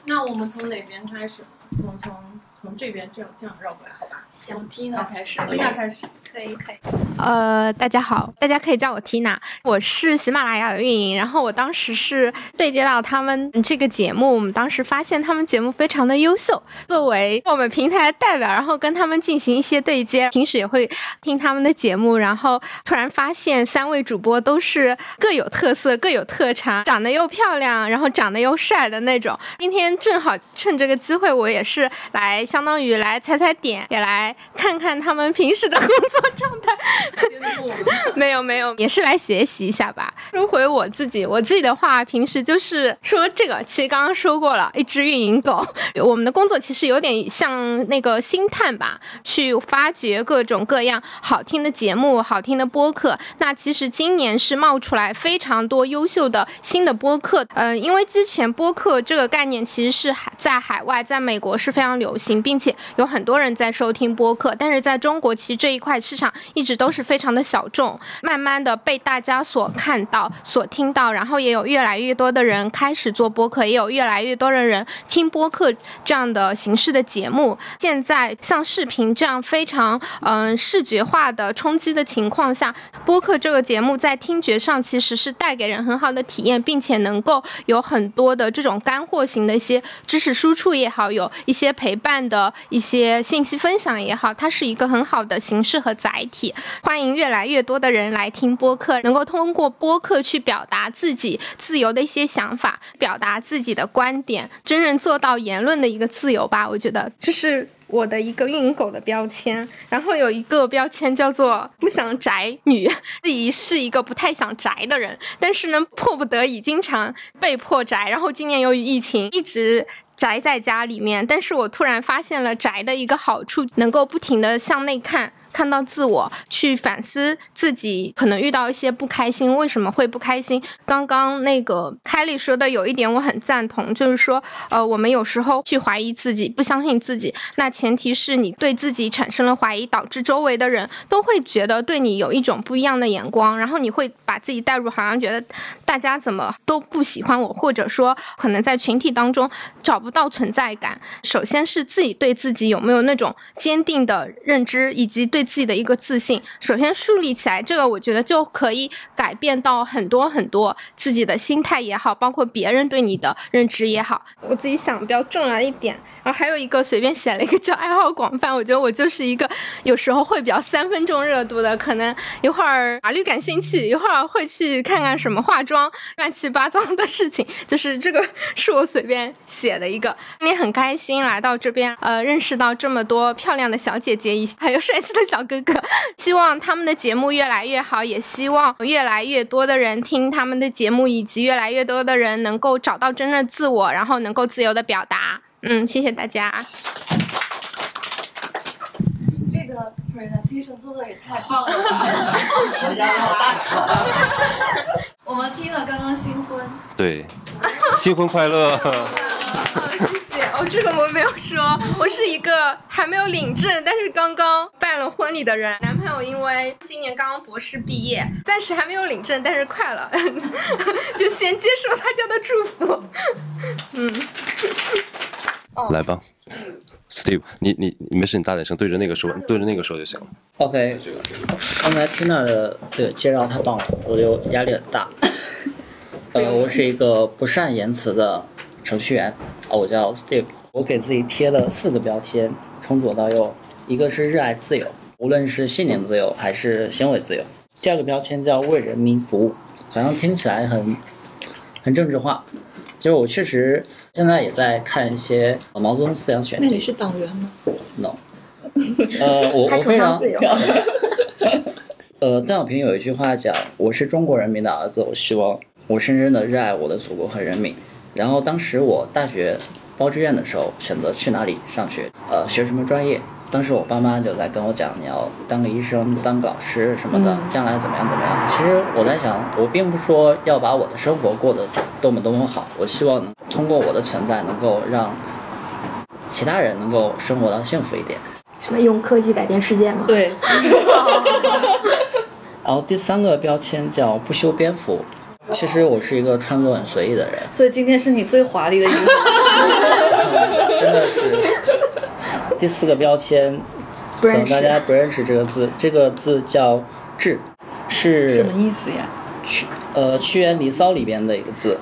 那我们从哪边开始？从从从这边这样这样绕过来，好吧？从 Tina 开始，Tina 开始。可以可以。呃，大家好，大家可以叫我 Tina，我是喜马拉雅的运营。然后我当时是对接到他们这个节目，我们当时发现他们节目非常的优秀，作为我们平台的代表，然后跟他们进行一些对接。平时也会听他们的节目，然后突然发现三位主播都是各有特色、各有特长，长得又漂亮，然后长得又帅的那种。今天正好趁这个机会，我也是来相当于来踩踩点，也来看看他们平时的工作状态。没有没有，也是来学习一下吧。说回我自己，我自己的话，平时就是说这个，其实刚刚说过了，一只运营狗。我们的工作其实有点像那个星探吧，去发掘各种各样好听的节目、好听的播客。那其实今年是冒出来非常多优秀的新的播客。嗯、因为之前播客这个概念其实是海在海外，在美国是非常流行，并且有很多人在收听播客，但是在中国其实这一块市场一直都是非常的小众，慢慢的被大家所看到、所听到，然后也有越来越多的人开始做播客，也有越来越多的人听播客这样的形式的节目。现在像视频这样非常嗯、视觉化的冲击的情况下，播客这个节目在听觉上其实是带给人很好的体验，并且能够有很多的这种干货型的一些知识输出也好，有一些陪伴的一些信息分享也好，它是一个很好的形式和载体。欢迎越来越多的人来听播客，能够通过播客去表达自己自由的一些想法，表达自己的观点，真正做到言论的一个自由吧。我觉得这是。我的一个运营狗的标签，然后有一个标签叫做不想宅女，自己是一个不太想宅的人，但是呢，迫不得已经常被迫宅。然后今年由于疫情，一直宅在家里面，但是我突然发现了宅的一个好处，能够不停的向内看。看到自我，去反思自己可能遇到一些不开心，为什么会不开心？刚刚那个凯莉说的有一点我很赞同，就是说，呃，我们有时候去怀疑自己，不相信自己，那前提是你对自己产生了怀疑，导致周围的人都会觉得对你有一种不一样的眼光，然后你会把自己带入，好像觉得大家怎么都不喜欢我，或者说可能在群体当中找不到存在感。首先是自己对自己有没有那种坚定的认知，以及对自己的一个自信。首先树立起来，这个我觉得就可以改变到很多很多自己的心态也好，包括别人对你的认知也好。我自己想比较重要一点。然后还有一个随便写了一个叫爱好广泛，我觉得我就是一个有时候会比较三分钟热度的，可能一会儿法律感兴趣，一会儿会去看看什么化妆乱七八糟的事情，就是这个是我随便写的一个。今天很开心来到这边，呃，认识到这么多漂亮的小姐姐，一还有帅气的小哥哥，希望他们的节目越来越好，也希望越来越多的人听他们的节目，以及越来越多的人能够找到真正的自我，然后能够自由的表达。嗯，谢谢大家。这个 presentation 做的也太棒了吧！我们 Tina 刚刚新婚，对，新婚快乐！哦，这个我没有说，我是一个还没有领证，但是刚刚办了婚礼的人。男朋友因为今年刚刚博士毕业，暂时还没有领证，但是快了，就先接受大家的祝福。嗯，来吧，Steve，你你你没事，你大点声，对着那个说，对着那个说就行了。OK，刚才 Tina 的这个介绍太棒了，我就压力很大。呃，我是一个不善言辞的程序员，啊，我叫 Steve。我给自己贴了四个标签，从左到右，一个是热爱自由，无论是信念自由还是行为自由。第二个标签叫为人民服务，好像听起来很很政治化。就是我确实现在也在看一些毛泽东思想选集。是党员吗？no，呃，我我非常，呃，邓小平有一句话讲：“我是中国人民的儿子，我希望我深深的热爱我的祖国和人民。”然后当时我大学报志愿的时候，选择去哪里上学，呃，学什么专业，当时我爸妈就在跟我讲，你要当个医生，当个老师什么的，将来怎么样怎么样。其实我在想，我并不是说要把我的生活过得多么多么好，我希望通过我的存在，能够让其他人能够生活到幸福一点。什么用科技改变世界吗？对，然后第三个标签叫不修边幅。其实我是一个穿着很随意的人，所以今天是你最华丽的一天。真的是。第四个标签，可能不认识大家不认识这个字，这个字叫“志”，是什么意思呀？屈呃《屈原离骚》里边的一个字，“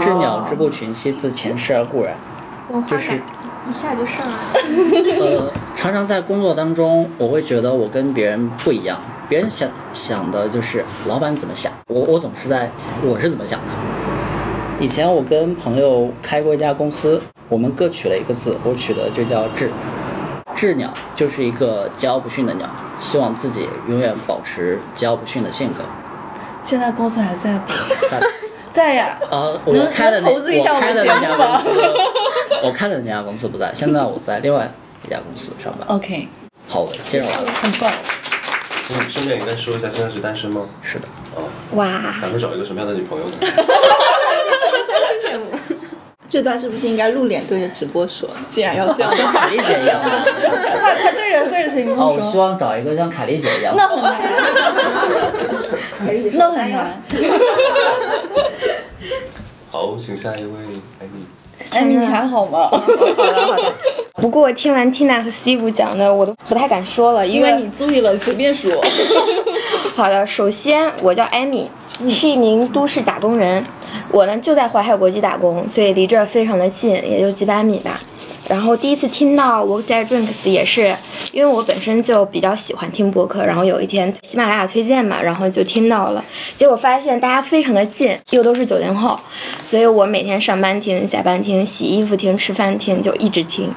知鸟之不群兮，自前世而固然”。就是感一下就上来了。呃，常常在工作当中，我会觉得我跟别人不一样，别人想想的就是老板怎么想，我我总是在想我是怎么想的。以前我跟朋友开过一家公司，我们各取了一个字，我取的就叫“志”，志鸟就是一个桀骜不驯的鸟，希望自己永远保持桀骜不驯的性格。现在公司还在不？在在呀。啊，我能开的那投资一下我们节的那家公司，我开的那家公司不在，现在我在另外一家公司上班。OK，好的，介绍完了。很棒。嗯，顺便也该说一下，现在是单身吗？是的，哇，打算找一个什么样的女朋友呢？这段是不是应该露脸对着直播说？既然要这样，像凯丽 姐一样。快快对着对着陈一哦，峰我希，望找一个像凯丽姐一样。那很难，那很难。好，请下一位艾米。艾米，你还好吗？好的好的。不过听完 Tina 和 Steve 讲的，我都不太敢说了，因为因为你注意了，随便说。好的，首先我叫艾米，是一名都市打工人。我呢就在淮海国际打工，所以离这儿非常的近，也就几百米吧。然后第一次听到 Work d a Drinks 也是因为我本身就比较喜欢听播客，然后有一天喜马拉雅推荐嘛，然后就听到了，结果发现大家非常的近，又都是九零后，所以我每天上班听、下班听、洗衣服听、吃饭听，就一直听。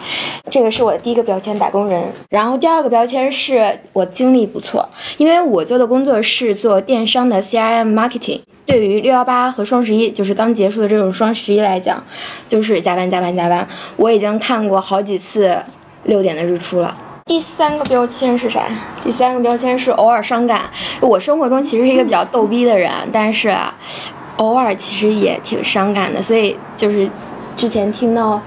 这个是我的第一个标签，打工人。然后第二个标签是我经历不错，因为我做的工作是做电商的 CRM marketing。对于六幺八和双十一，就是刚结束的这种双十一来讲，就是加班加班加班。我已经看过好几次六点的日出了。第三个标签是啥？第三个标签是偶尔伤感。我生活中其实是一个比较逗逼的人，但是啊，偶尔其实也挺伤感的。所以就是之前听到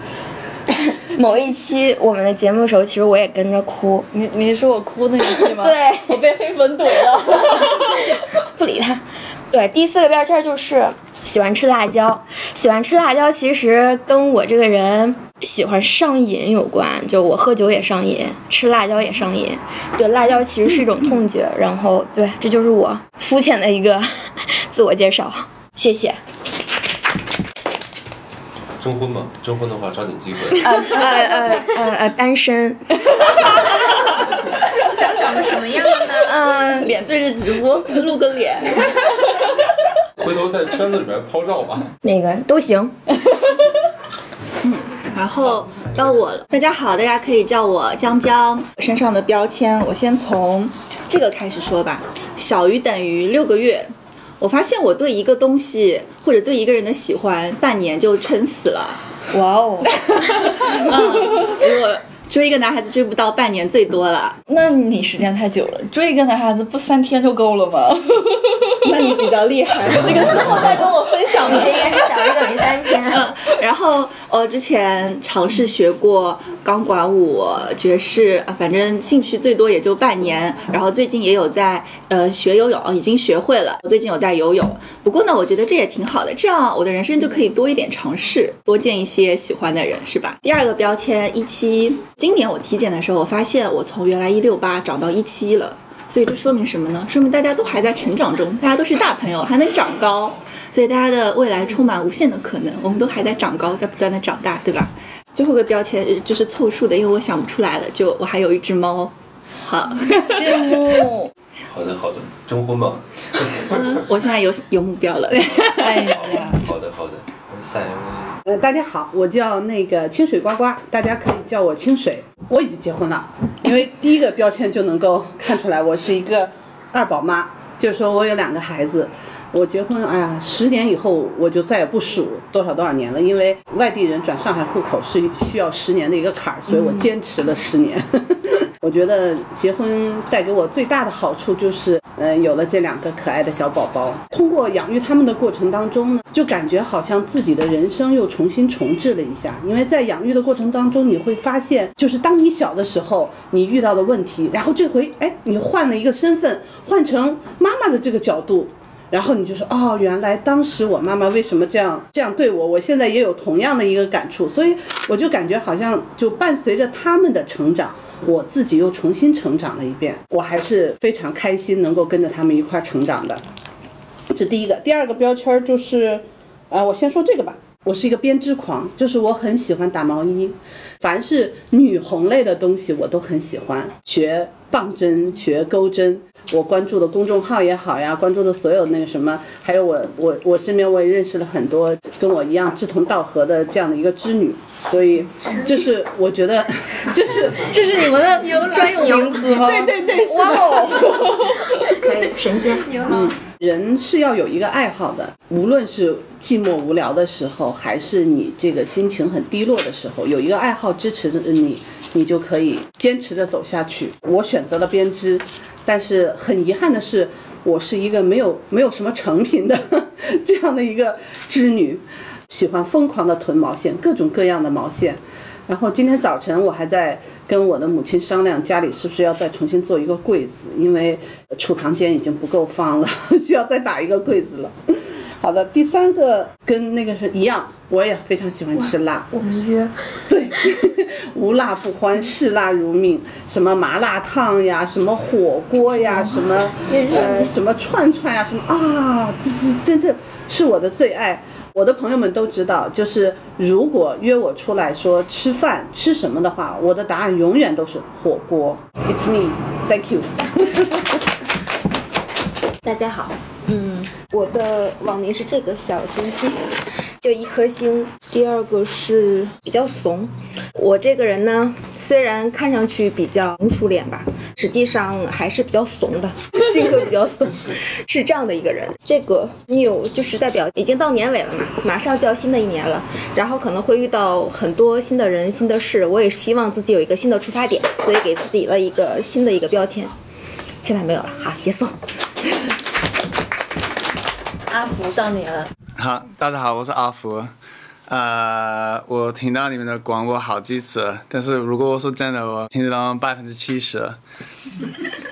某一期我们的节目的时候，其实我也跟着哭。你你说我哭那一期吗？对我被黑粉怼了。不理他。对，第四个标签就是喜欢吃辣椒。喜欢吃辣椒其实跟我这个人喜欢上瘾有关，就我喝酒也上瘾，吃辣椒也上瘾。对，辣椒其实是一种痛觉。然后，对，这就是我肤浅的一个 自我介绍。谢谢。征婚吗，征婚的话抓紧机会。呃呃呃呃呃，单身。想长什么样呢？嗯，脸对着直播露个脸，回头在圈子里面抛照吧。那个都行。嗯然后到我了。大家好，大家可以叫我江江。身上的标签，我先从这个开始说吧。小于等于六个月。我发现我对一个东西或者对一个人的喜欢，半年就撑死了。哇哦，如果追一个男孩子追不到半年最多了，那你时间太久了，追一个男孩子不三天就够了吗？那你比较厉害。这个之后再跟我分享吧。你这应该是小于等于三天。然后呃，之前尝试学过钢管舞、爵士啊，反正兴趣最多也就半年。然后最近也有在呃学游泳，已经学会了。我最近有在游泳，不过呢，我觉得这也挺好的，这样我的人生就可以多一点尝试，多见一些喜欢的人，是吧？第二个标签一七，今年我体检的时候，我发现我从原来一六八长到一七了。所以这说明什么呢？说明大家都还在成长中，大家都是大朋友，还能长高，所以大家的未来充满无限的可能。我们都还在长高，在不断的长大，对吧？最后一个标签呃就是凑数的，因为我想不出来了，就我还有一只猫。好，羡慕。好的，好的，征婚吧。嗯 我现在有有目标了。哎呀，好的，好的。下一位，大家好，我叫那个清水呱呱，大家可以叫我清水。我已经结婚了，因为第一个标签就能够看出来，我是一个二宝妈，就是说我有两个孩子。我结婚，哎呀，十年以后我就再也不数多少多少年了，因为外地人转上海户口是需要十年的一个坎儿，所以我坚持了十年。我觉得结婚带给我最大的好处就是，嗯、有了这两个可爱的小宝宝。通过养育他们的过程当中呢，就感觉好像自己的人生又重新重置了一下。因为在养育的过程当中，你会发现，就是当你小的时候，你遇到的问题，然后这回，哎，你换了一个身份，换成妈妈的这个角度。然后你就说哦，原来当时我妈妈为什么这样这样对我，我现在也有同样的一个感触，所以我就感觉好像就伴随着他们的成长，我自己又重新成长了一遍，我还是非常开心能够跟着他们一块成长的。这第一个，第二个标签就是，呃，我先说这个吧。我是一个编织狂，就是我很喜欢打毛衣，凡是女红类的东西我都很喜欢，学棒针、学钩针。我关注的公众号也好呀，关注的所有那个什么，还有我我我身边我也认识了很多跟我一样志同道合的这样的一个织女，所以就是我觉得，就是这是你们的专有名词吗？对对对。哇哦，可以神仙。嗯，人是要有一个爱好的，无论是寂寞无聊的时候，还是你这个心情很低落的时候，有一个爱好支持着你，你就可以坚持着走下去。我选择了编织，但是很遗憾的是，我是一个没有没有什么成品的 这样的一个织女，喜欢疯狂的囤毛线，各种各样的毛线。然后今天早晨我还在跟我的母亲商量，家里是不是要再重新做一个柜子，因为储藏间已经不够放了，需要再打一个柜子了。好的，第三个跟那个是一样，我也非常喜欢吃辣。我们约对，无辣不欢，嗜辣如命。什么麻辣烫呀，什么火锅呀，什么呃什么串串呀，什么啊，这是真的是我的最爱。我的朋友们都知道，就是如果约我出来说吃饭吃什么的话，我的答案永远都是火锅。It's me, thank you。大家好，嗯，我的网名是这个小星星，就一颗星。第二个是比较怂，我这个人呢，虽然看上去比较成熟脸吧，实际上还是比较怂的，性格比较怂，是这样的一个人。这个 new 就是代表已经到年尾了嘛，马上就要新的一年了，然后可能会遇到很多新的人、新的事，我也希望自己有一个新的出发点，所以给自己了一个新的一个标签。现在没有了，好，结束。阿福到你了。好，大家好，我是阿福。呃，我听到你们的广播好几次，但是如果我说真的，我听得到百分之七十。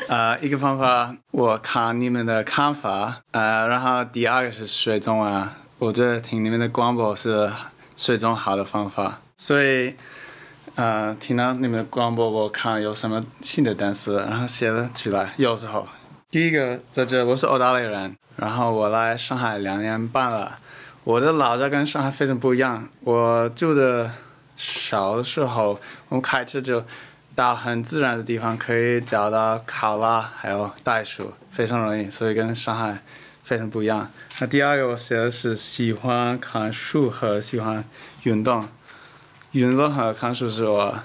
呃，一个方法我看你们的看法，呃，然后第二个是水中啊，我觉得听你们的广播是水中好的方法，所以呃，听到你们的广播，我看有什么新的单词，然后写了出来，有时候。第一个在这，我是澳大利亚人，然后我来上海两年半了。我的老家跟上海非常不一样。我住的小的时候，我们开车就到很自然的地方，可以找到考拉还有袋鼠，非常容易，所以跟上海非常不一样。那第二个我写的是喜欢看书和喜欢运动，运动和看书是我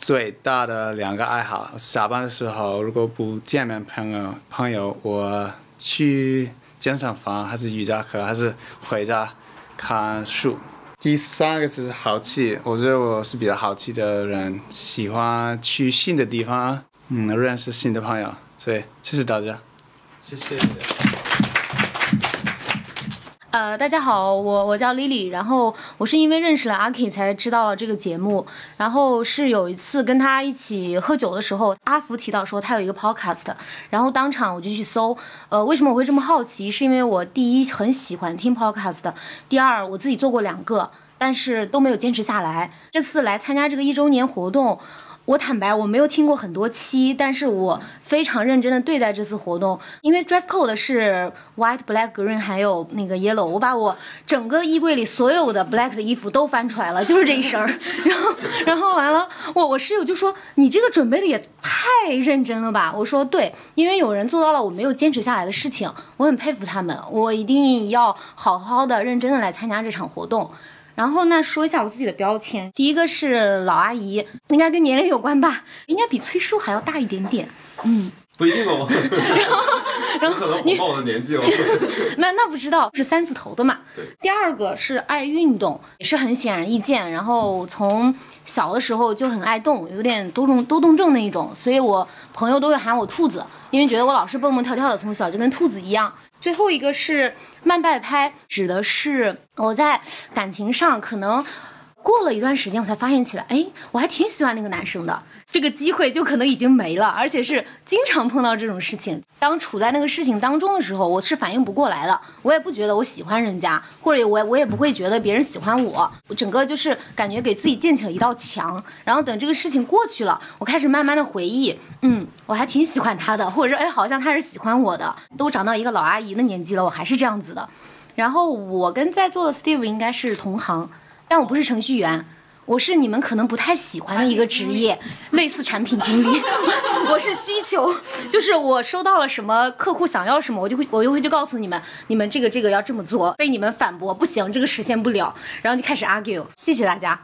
最大的两个爱好。下班的时候如果不见面朋友朋友，我去健身房还是瑜伽课还是回家看书。第三个就是好奇，我觉得我是比较好奇的人，喜欢去新的地方，嗯，认识新的朋友。所以谢谢大家。谢谢。呃，大家好，我我叫 Lily，然后我是因为认识了阿 K 才知道了这个节目，然后是有一次跟他一起喝酒的时候，阿福提到说他有一个 podcast，然后当场我就去搜，呃，为什么我会这么好奇？是因为我第一很喜欢听 podcast，第二我自己做过两个，但是都没有坚持下来。这次来参加这个一周年活动。我坦白，我没有听过很多期，但是我非常认真的对待这次活动，因为 dress code 是 white、black、green 还有那个 yellow，我把我整个衣柜里所有的 black 的衣服都翻出来了，就是这一身儿。然后，然后完了，我我室友就说你这个准备的也太认真了吧？我说对，因为有人做到了我没有坚持下来的事情，我很佩服他们，我一定要好好的、认真的来参加这场活动。然后那说一下我自己的标签，第一个是老阿姨，应该跟年龄有关吧，应该比崔叔还要大一点点。嗯，不一定哦，然后可能火爆我的年纪哦。那那不知道是三字头的嘛？对。第二个是爱运动，也是很显而易见。然后从小的时候就很爱动，有点多动多动症那一种，所以我朋友都会喊我兔子，因为觉得我老是蹦蹦跳跳的，从小就跟兔子一样。最后一个是慢半拍，指的是我在感情上可能过了一段时间，我才发现起来，哎，我还挺喜欢那个男生的。这个机会就可能已经没了，而且是经常碰到这种事情。当处在那个事情当中的时候，我是反应不过来的，我也不觉得我喜欢人家，或者我我也不会觉得别人喜欢我，我整个就是感觉给自己建起了一道墙。然后等这个事情过去了，我开始慢慢的回忆，嗯，我还挺喜欢他的，或者说，哎，好像他是喜欢我的。都长到一个老阿姨的年纪了，我还是这样子的。然后我跟在座的 Steve 应该是同行，但我不是程序员。我是你们可能不太喜欢的一个职业，类似产品经理。我是需求，就是我收到了什么客户想要什么，我就会我就会就告诉你们，你们这个这个要这么做，被你们反驳不行，这个实现不了，然后就开始 argue。谢谢大家，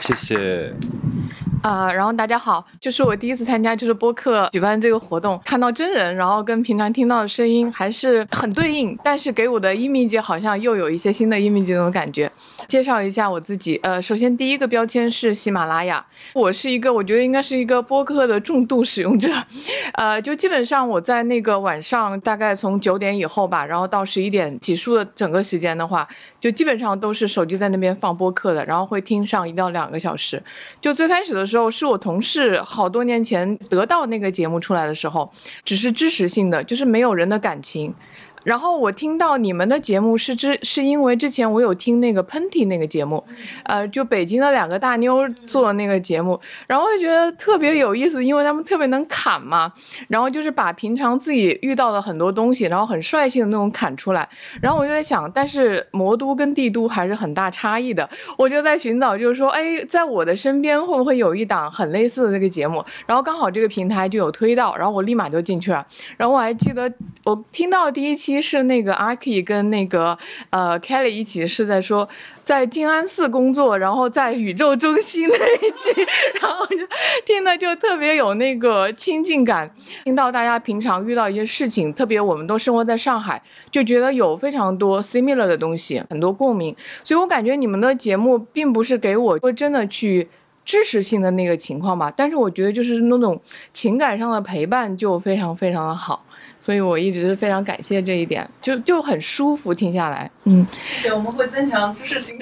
谢谢。啊，然后大家好，就是我第一次参加就是播客举办这个活动，看到真人，然后跟平常听到的声音还是很对应，但是给我的音密界好像又有一些新的音密界那种感觉。介绍一下我自己，呃，首先第一个标签是喜马拉雅，我是一个我觉得应该是一个播客的重度使用者，呃，就基本上我在那个晚上大概从九点以后吧，然后到十一点结束的整个时间的话，就基本上都是手机在那边放播客的，然后会听上一到两个小时。就最开始的时候是我同事好多年前得到那个节目出来的时候，只是知识性的，就是没有人的感情。然后我听到你们的节目是之是因为之前我有听那个喷嚏那个节目，呃，就北京的两个大妞做的那个节目，然后我就觉得特别有意思，因为他们特别能侃嘛，然后就是把平常自己遇到的很多东西，然后很率性的那种侃出来，然后我就在想，但是魔都跟帝都还是很大差异的，我就在寻找，就是说，哎，在我的身边会不会有一档很类似的这个节目？然后刚好这个平台就有推到，然后我立马就进去了，然后我还记得我听到第一期。是那个阿 K 跟那个呃 Kelly 一起是在说在静安寺工作，然后在宇宙中心那一期，然后就听的就特别有那个亲近感。听到大家平常遇到一些事情，特别我们都生活在上海，就觉得有非常多 similar 的东西，很多共鸣。所以我感觉你们的节目并不是给我会真的去知识性的那个情况吧，但是我觉得就是那种情感上的陪伴就非常非常的好。所以我一直是非常感谢这一点，就就很舒服听下来。嗯，而且我们会增强知识性。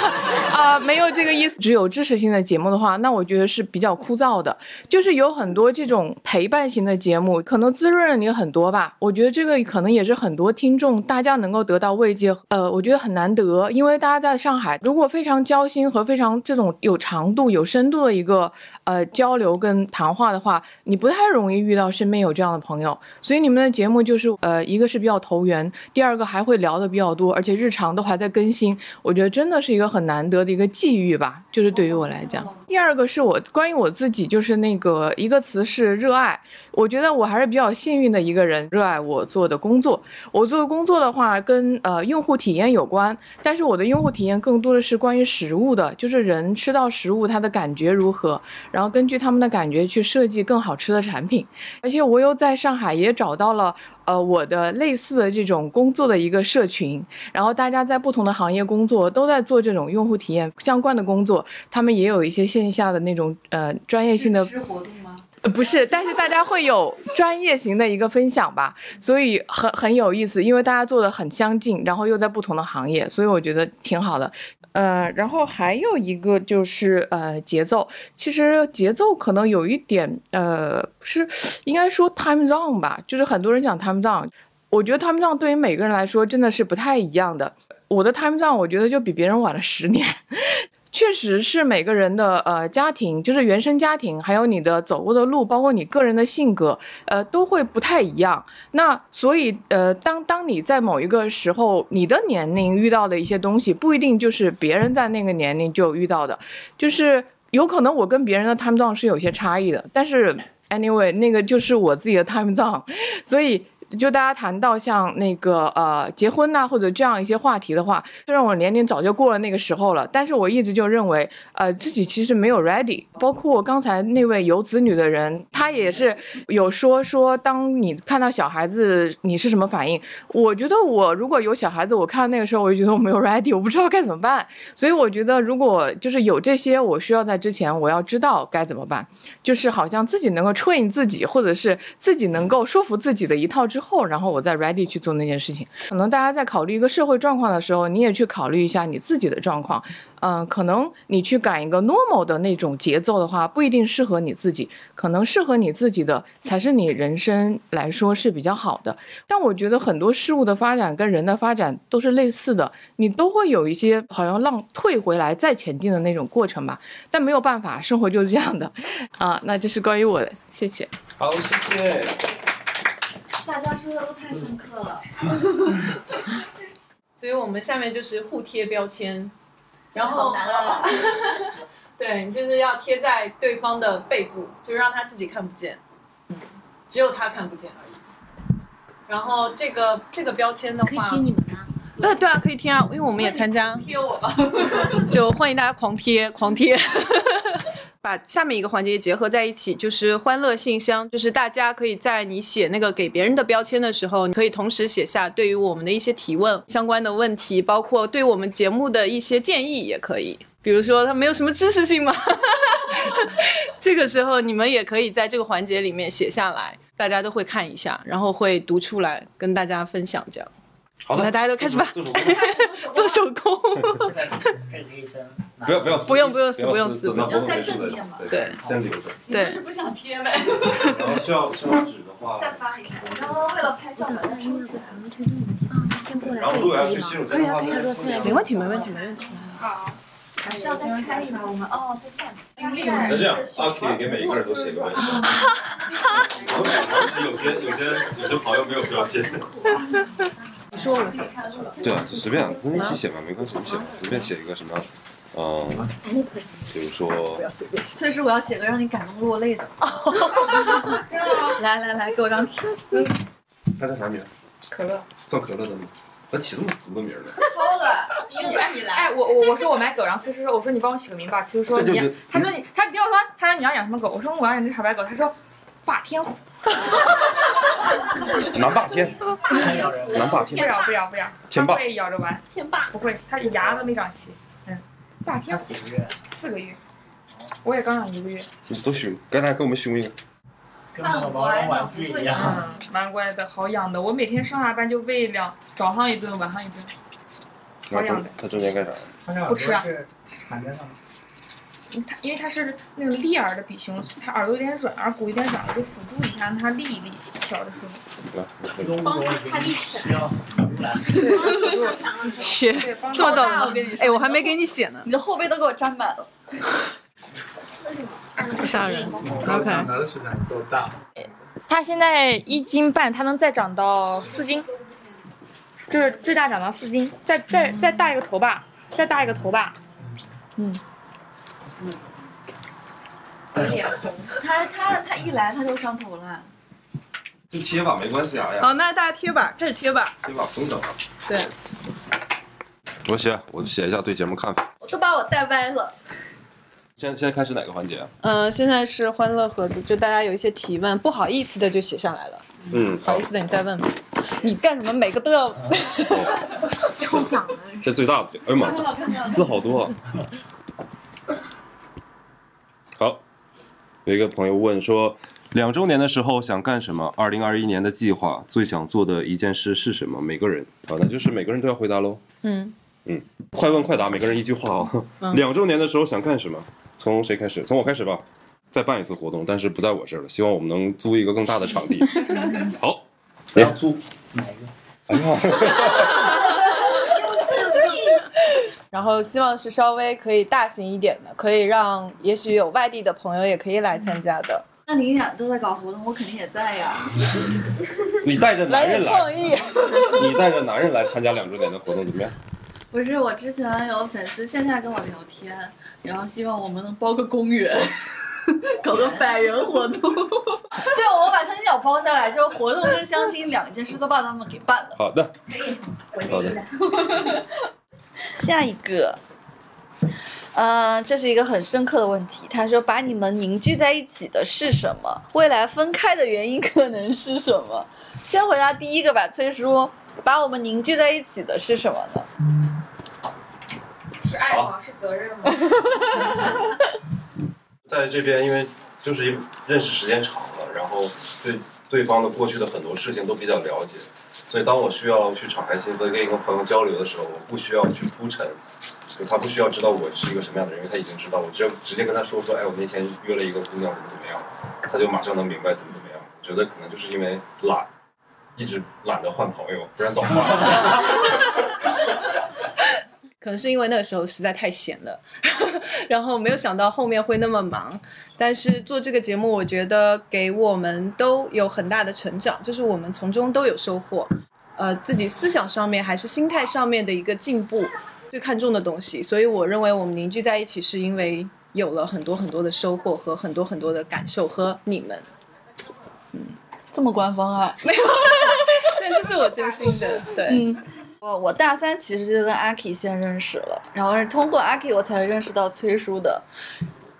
啊，没有这个意思。只有知识性的节目的话，那我觉得是比较枯燥的。就是有很多这种陪伴型的节目，可能滋润了你很多吧。我觉得这个可能也是很多听众大家能够得到慰藉。呃，我觉得很难得，因为大家在上海，如果非常交心和非常这种有长度、有深度的一个呃交流跟谈话的话，你不太容易遇到身边有这样的朋友。所以你们的节目就是呃，一个是比较投缘，第二个还会聊的比较多，而且日常都还在更新。我觉得真的是一个很难得的一个际遇吧，就是对于我来讲。第二个是我关于我自己，就是那个一个词是热爱。我觉得我还是比较幸运的一个人，热爱我做的工作。我做的工作的话，跟呃用户体验有关，但是我的用户体验更多的是关于食物的，就是人吃到食物它的感觉如何，然后根据他们的感觉去设计更好吃的产品。而且我又在上海也找到了。呃，我的类似的这种工作的一个社群，然后大家在不同的行业工作，都在做这种用户体验相关的工作，他们也有一些线下的那种呃专业性的活动吗？呃，不是，但是大家会有专业型的一个分享吧，所以很很有意思，因为大家做的很相近，然后又在不同的行业，所以我觉得挺好的。呃，然后还有一个就是呃节奏，其实节奏可能有一点呃不是应该说 time zone 吧，就是很多人讲 time zone，我觉得 time zone 对于每个人来说真的是不太一样的。我的 time zone 我觉得就比别人晚了十年。确实是每个人的呃家庭，就是原生家庭，还有你的走过的路，包括你个人的性格，呃，都会不太一样。那所以呃，当当你在某一个时候，你的年龄遇到的一些东西，不一定就是别人在那个年龄就遇到的，就是有可能我跟别人的 time zone 是有些差异的。但是 anyway，那个就是我自己的 time zone，所以就大家谈到像那个呃结婚呐、或者这样一些话题的话，虽然我年龄早就过了那个时候了，但是我一直就认为，呃，自己其实没有 ready。包括刚才那位有子女的人，他也是有说说，当你看到小孩子，你是什么反应？我觉得我如果有小孩子，我看那个时候，我就觉得我没有 ready，我不知道该怎么办。所以我觉得，如果就是有这些，我需要在之前我要知道该怎么办，就是好像自己能够 train 自己，或者是自己能够说服自己的一套之后，然后我再 ready 去做那件事情。可能大家在考虑一个社会状况的时候，你也去考虑一下你自己的状况。嗯、可能你去赶一个 normal 的那种节奏的话，不一定适合你自己，可能适合你自己的才是你人生来说是比较好的。但我觉得很多事物的发展跟人的发展都是类似的，你都会有一些好像浪退回来再前进的那种过程吧。但没有办法，生活就是这样的啊。那这是关于我的，谢谢。好，谢谢。大家说的都太深刻了。所以我们下面就是互贴标签，然后 对，你就是要贴在对方的背部，就让他自己看不见，只有他看不见而已。然后这个这个标签的话，可以贴你们吗？对对啊，可以贴啊，因为我们也参加。贴我吧。就欢迎大家狂贴狂贴，把下面一个环节结合在一起，就是欢乐信箱，就是大家可以在你写那个给别人的标签的时候，你可以同时写下对于我们的一些提问相关的问题，包括对我们节目的一些建议也可以。比如说，它没有什么知识性吗？这个时候你们也可以在这个环节里面写下来，大家都会看一下，然后会读出来跟大家分享。这样，好的，那大家都开始吧。做手工。不要不要不用不用撕不不用撕不用活动结束再对先留着。对就是不想贴呗。然后需要需要纸的话，再发一下。我刚刚为了拍照把它收起来了。啊，先过来然后如果要去洗手间的话，他说现在没问题没问题没问题。好。还需要再拆一个我们哦，在下面。那这样，阿 K 给每一个人都写个标签。我们有些有些有些朋友没有标签。你说我写。对啊，就随便，跟一起写嘛，没关系，你写，随便写一个什么，嗯，比如说，确实，我要写个让你感动落泪的。来来来，给我张纸。他叫啥名？可乐。算可乐的吗？他起这么俗的名儿呢？超了，你你来。哎，我我我说我买狗，然后其实说我说你帮我起个名吧，其实说你他说你他听我说，他说你要养什么狗，我说我要养只小白狗，他说霸天虎，南霸天，南霸不天，要不咬不咬，天霸。它会咬着玩，天霸。不会，它牙都没长齐，嗯，霸天虎。四个月，我也刚养一个月，你多凶，刚才跟我们凶一个。很乖的，不会嗯，蛮乖的，好养的，我每天上下班就喂两，早上一顿，晚上一顿，好养的。它中间干啥？不吃啊。缠在上面。它因为它是那个立耳的比熊，它耳朵有点软，耳骨有点软，我就辅助一下，让它立一立，小的时候。帮他看立起来。切，这么早吗？哎，我还没给你写呢。你的后背都给我沾满了。不吓人。然后长大的时长多大？它现在一斤半，它能再长到四斤，就是最大长到四斤，再再再大一个头吧，再大一个头吧，嗯。可以啊，他他他一来他就上头了。就贴吧，没关系啊。哎呀好，那大家贴吧，开始贴吧。贴吧不用等啊。对，我写，我写一下对节目看法。我都把我带歪了。现在现在开始哪个环节啊？嗯，现在是欢乐盒子，就大家有一些提问，不好意思的就写上来了，嗯，不好意思的你再问吧。你干什么？每个都要抽奖啊。这最大的，哎呀妈字好多啊。好，有一个朋友问说，两周年的时候想干什么？二零二一年的计划，最想做的一件事是什么？每个人啊，那就是每个人都要回答喽。嗯嗯，快问快答，每个人一句话哦。嗯两周年的时候想干什么？从谁开始？从我开始吧。再办一次活动，但是不在我这儿了，希望我们能租一个更大的场地。好，不要租。哪一个？哎呀，然后希望是稍微可以大型一点的，可以让也许有外地的朋友也可以来参加的。那你俩都在搞活动，我肯定也在呀。你带着男人创意。你带着男人来参加两周年的活动怎么样？不是，我之前有粉丝线下跟我聊天，然后希望我们能包个公园。搞个百人活动。对，我们把相亲角包下来，之后活动跟相亲两件事都把他们给办了。好的，好的。下一个，呃，这是一个很深刻的问题。他说：“把你们凝聚在一起的是什么？未来分开的原因可能是什么？”先回答第一个吧，崔叔，把我们凝聚在一起的是什么呢？是爱吗？是责任吗？在这边，因为就是认识时间长了，然后对对方的过去的很多事情都比较了解，所以当我需要去敞开心扉跟一个朋友交流的时候，我不需要去铺陈，就他不需要知道我是一个什么样的人，因为他已经知道，我只要直接跟他说说，哎，我那天约了一个姑娘，怎么怎么样，他就马上能明白怎么怎么样。我觉得可能就是因为懒，一直懒得换朋友，不然早换了。可能是因为那个时候实在太闲了，然后没有想到后面会那么忙。但是做这个节目，我觉得给我们都有很大的成长，就是我们从中都有收获。呃，自己思想上面还是心态上面的一个进步，最看重的东西。所以我认为我们凝聚在一起，是因为有了很多很多的收获和很多很多的感受和你们。嗯这么官方啊？没有，但这是我真心的。对。嗯，我我大三其实就跟阿 K 先认识了，然后是通过阿 K 我才认识到崔叔的。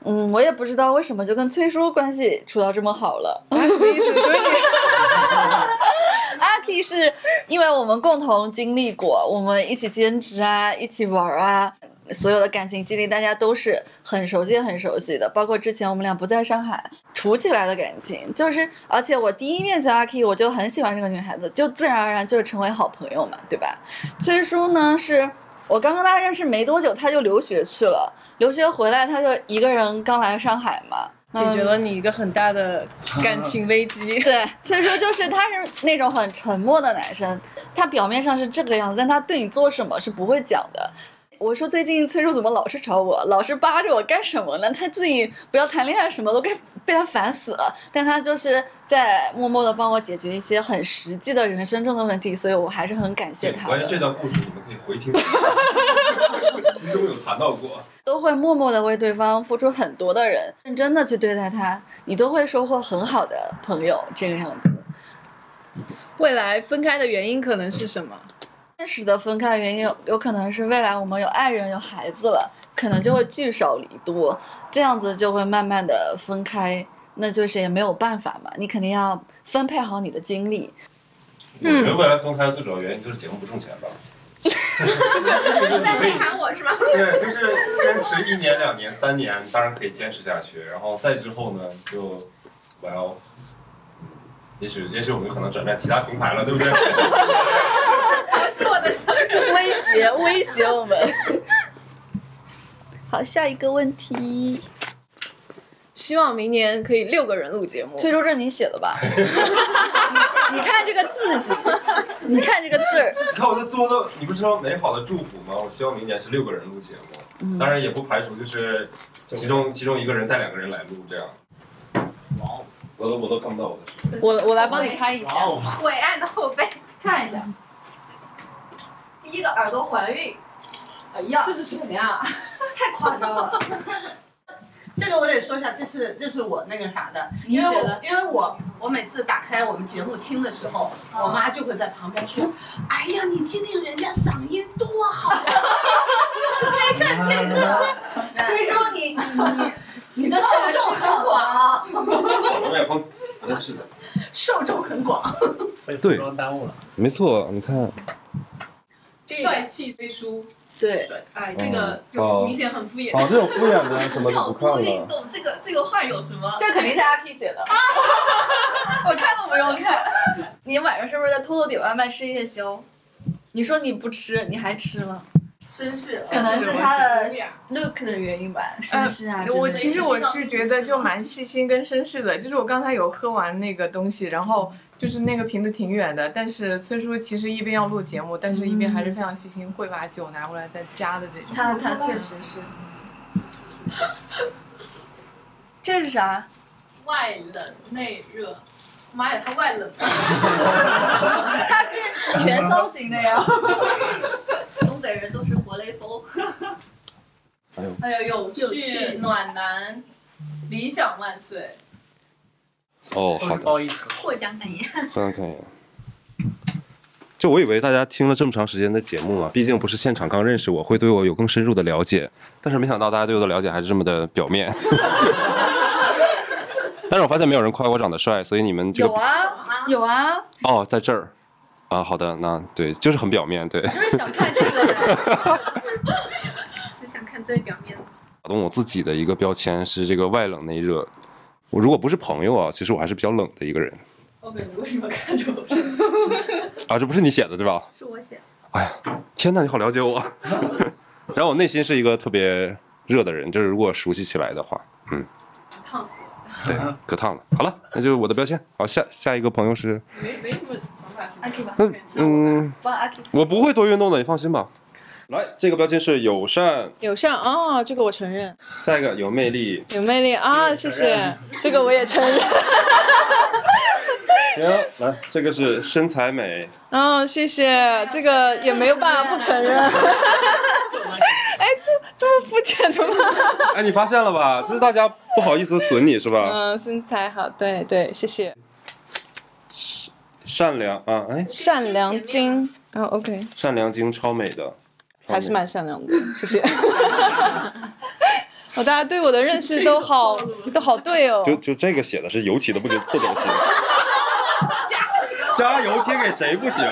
嗯，我也不知道为什么就跟崔叔关系处到这么好了。什么意思？阿 K 是因为我们共同经历过，我们一起兼职啊，一起玩啊，所有的感情经历大家都是很熟悉、很熟悉的。包括之前我们俩不在上海处起来的感情，就是而且我第一面见阿 K，我就很喜欢这个女孩子，就自然而然就是成为好朋友嘛，对吧？崔叔呢，是我刚跟他认识没多久，他就留学去了，留学回来他就一个人刚来上海嘛。解决了你一个很大的感情危机。对，崔叔就是他是那种很沉默的男生，他表面上是这个样子，但他对你做什么是不会讲的。我说最近崔叔怎么老是找我，老是扒着我干什么呢？他自己不要谈恋爱，什么都该被他烦死了。但他就是在默默的帮我解决一些很实际的人生中的问题，所以我还是很感谢他关于的。这段故事，你们可以回听，其中有谈到过。都会默默的为对方付出很多的人，认真的去对待他，你都会收获很好的朋友。这个样子，未来分开的原因可能是什么？真实的分开原因有有可能是未来我们有爱人有孩子了，可能就会聚少离多，这样子就会慢慢的分开，那就是也没有办法嘛，你肯定要分配好你的精力。我觉得未来分开最主要原因就是节目不挣钱吧。在内涵我是吗？对，就是坚持一年、两年、三年，当然可以坚持下去。然后再之后呢，就我要，也许也许我们可能转战其他平台了，对不对？不是我的责任，威胁威胁我们。好，下一个问题，希望明年可以六个人录节目。崔叔这你写的吧？你看这个字迹，你看这个字儿，你看我这多的，你不是说美好的祝福吗？我希望明年是六个人录节目，嗯当然也不排除就是其中其中一个人带两个人来录这样。哇，我都我都看不到我的。我我来帮你拍一下。伟岸的后背，看一下。第一个耳朵怀孕，哎呀，这是什么呀？太夸张了。这个我得说一下，这是这是我那个啥的，因为我因为我我每次打开我们节目听的时候，我妈就会在旁边说：“哎呀，你听听人家嗓音多好啊，就是该干这个。”崔叔，你你你的受众很广啊，我也碰，真是的。受众很广被。对，耽误了。没错，你看，帅气飞书。对，哎，这个哦就明显很敷衍。哦，这种敷衍的什么就不看了。动，这个这个话有什么？这肯定是阿 K 写的，我看都不用看。你晚上是不是在偷偷点外卖吃夜宵？你说你不吃，你还吃了，绅士，可能是他的 look 的原因吧，绅士啊。呃我其实我是觉得就蛮细心跟绅士的，就是我刚才有喝完那个东西，然后就是那个瓶子挺远的，但是崔叔其实一边要录节目，但是一边还是非常细心，会把酒拿过来再加的这种。他他确实是。这是啥？外冷内热。妈呀，他外冷。他是全骚型的呀。东北人都是活雷锋。还有还有有趣、暖男、理想万岁。哦，好的，不好意思，获奖感言。获奖感言。就我以为大家听了这么长时间的节目啊，毕竟不是现场刚认识我，会对我有更深入的了解。但是没想到大家对我的了解还是这么的表面。但是我发现没有人夸我长得帅，所以你们这个有啊有啊，哦，在这儿啊，好的，那对，就是很表面，对。就是想看这个呗。只想看最表面的。打动我自己的一个标签是这个外冷内热。我如果不是朋友啊，其实我还是比较冷的一个人 OK，你为什么看着我？啊。这不是你写的对吧？是我写的。哎呀，天哪，你好了解我。然后我内心是一个特别热的人，就是如果熟悉起来的话，嗯，烫死了对，可烫了。好了，那就是我的标签。好，下下一个朋友是，没没什么想法。阿 K 吧，嗯嗯。我不会多运动的，你放心吧。来，这个标签是友善，友善哦，这个我承认。下一个有魅力，有魅力啊，谢谢，这个我也承认。行，来，这个是身材美，哦，谢谢，这个也没有办法不承认。哎，这这么肤浅的吗？哎，你发现了吧？就是大家不好意思损你是吧？嗯，身材好，对对，谢谢。善良啊，哎，善良精，哦，OK，善良精超美的，还是蛮善良的，谢谢。哦，大家对我的认识都好，都好对哦。就就这个写的是尤其的不不走心，加油贴给谁不行？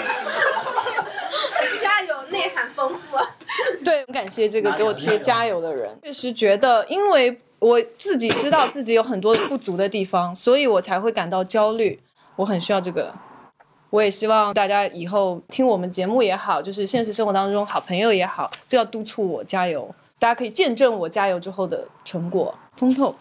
加油，内涵丰富。对，很感谢这个给我贴加油的人。确实觉得，因为我自己知道自己有很多不足的地方，所以我才会感到焦虑。我很需要这个。我也希望大家以后听我们节目也好，就是现实生活当中好朋友也好，就要督促我加油。大家可以见证我加油之后的成果。通透，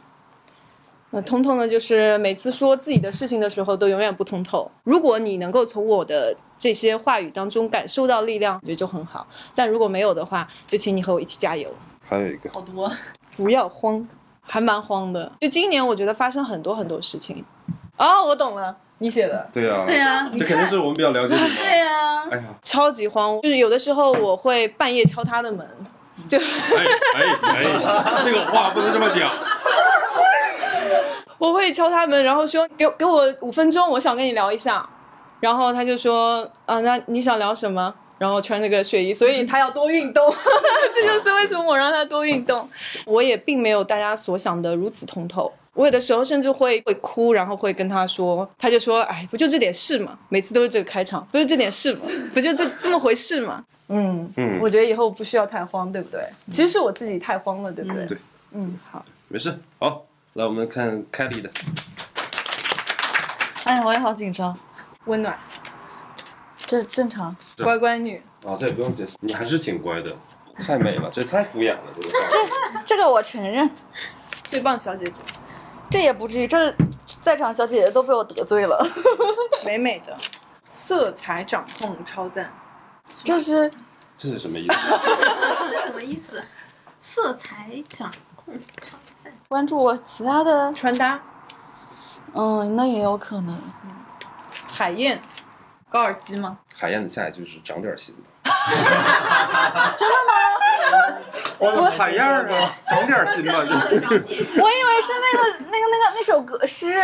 那通透呢，就是每次说自己的事情的时候都永远不通透。如果你能够从我的这些话语当中感受到力量，我觉得就很好。但如果没有的话，就请你和我一起加油。还有一个，好多，不要慌，还蛮慌的。就今年我觉得发生很多很多事情。哦，我懂了，你写的。对呀、对呀你这肯定是我们比较了解你嘛。对呀、哎呀，超级慌，就是有的时候我会半夜敲他的门，就哎哎哎，这个话不能这么讲。我会敲他门，然后说给给我五分钟，我想跟你聊一下。然后他就说啊，那你想聊什么？然后穿那个睡衣，所以他要多运动，这就是为什么我让他多运动。我也并没有大家所想的如此通透，我有的时候甚至会会哭，然后会跟他说，他就说，哎，不就这点事嘛，每次都是这个开场，不就这点事嘛，不就这这么回事嘛。嗯嗯我觉得以后不需要太慌，对不对？其实是我自己太慌了，对不对？对，嗯，好。没事。好，来我们看凯莉的。哎呀，我也好紧张。温暖，这正常。乖乖女。啊，这也不用解释，你还是挺乖的，太美了，这太敷衍了，这个。这这个我承认，最棒小姐姐，这也不至于，这在场小姐姐都被我得罪了。美美的，色彩掌控超赞。这是这是什么意思？这什么意思？色彩掌控超赞。关注我其他的穿搭，嗯，那也有可能。海燕，高尔基吗？海燕的下一句是长点心吧。真的吗？我海燕儿啊，长点心吧，就。我以为是那个那个那个那首歌诗，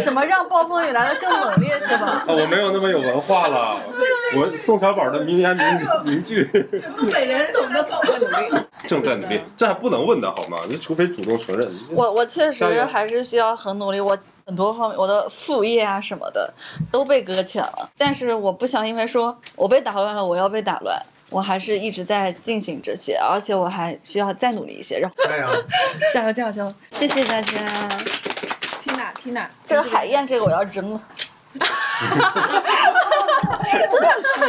什么让暴风雨来的更猛烈是吧？啊，我没有那么有文化了，我宋小宝的名言名名句东北人懂得懂得努力。正在努力，这还不能问的好吗？你除非主动承认。我我确实还是需要很努力，我很多方面，我的副业啊什么的都被搁浅了。但是我不想因为说我被打乱了，我要被打乱，我还是一直在进行这些，而且我还需要再努力一些。然后 加油！加油加油加油！谢谢大家。Tina Tina，这个海燕这个我要扔了。真的是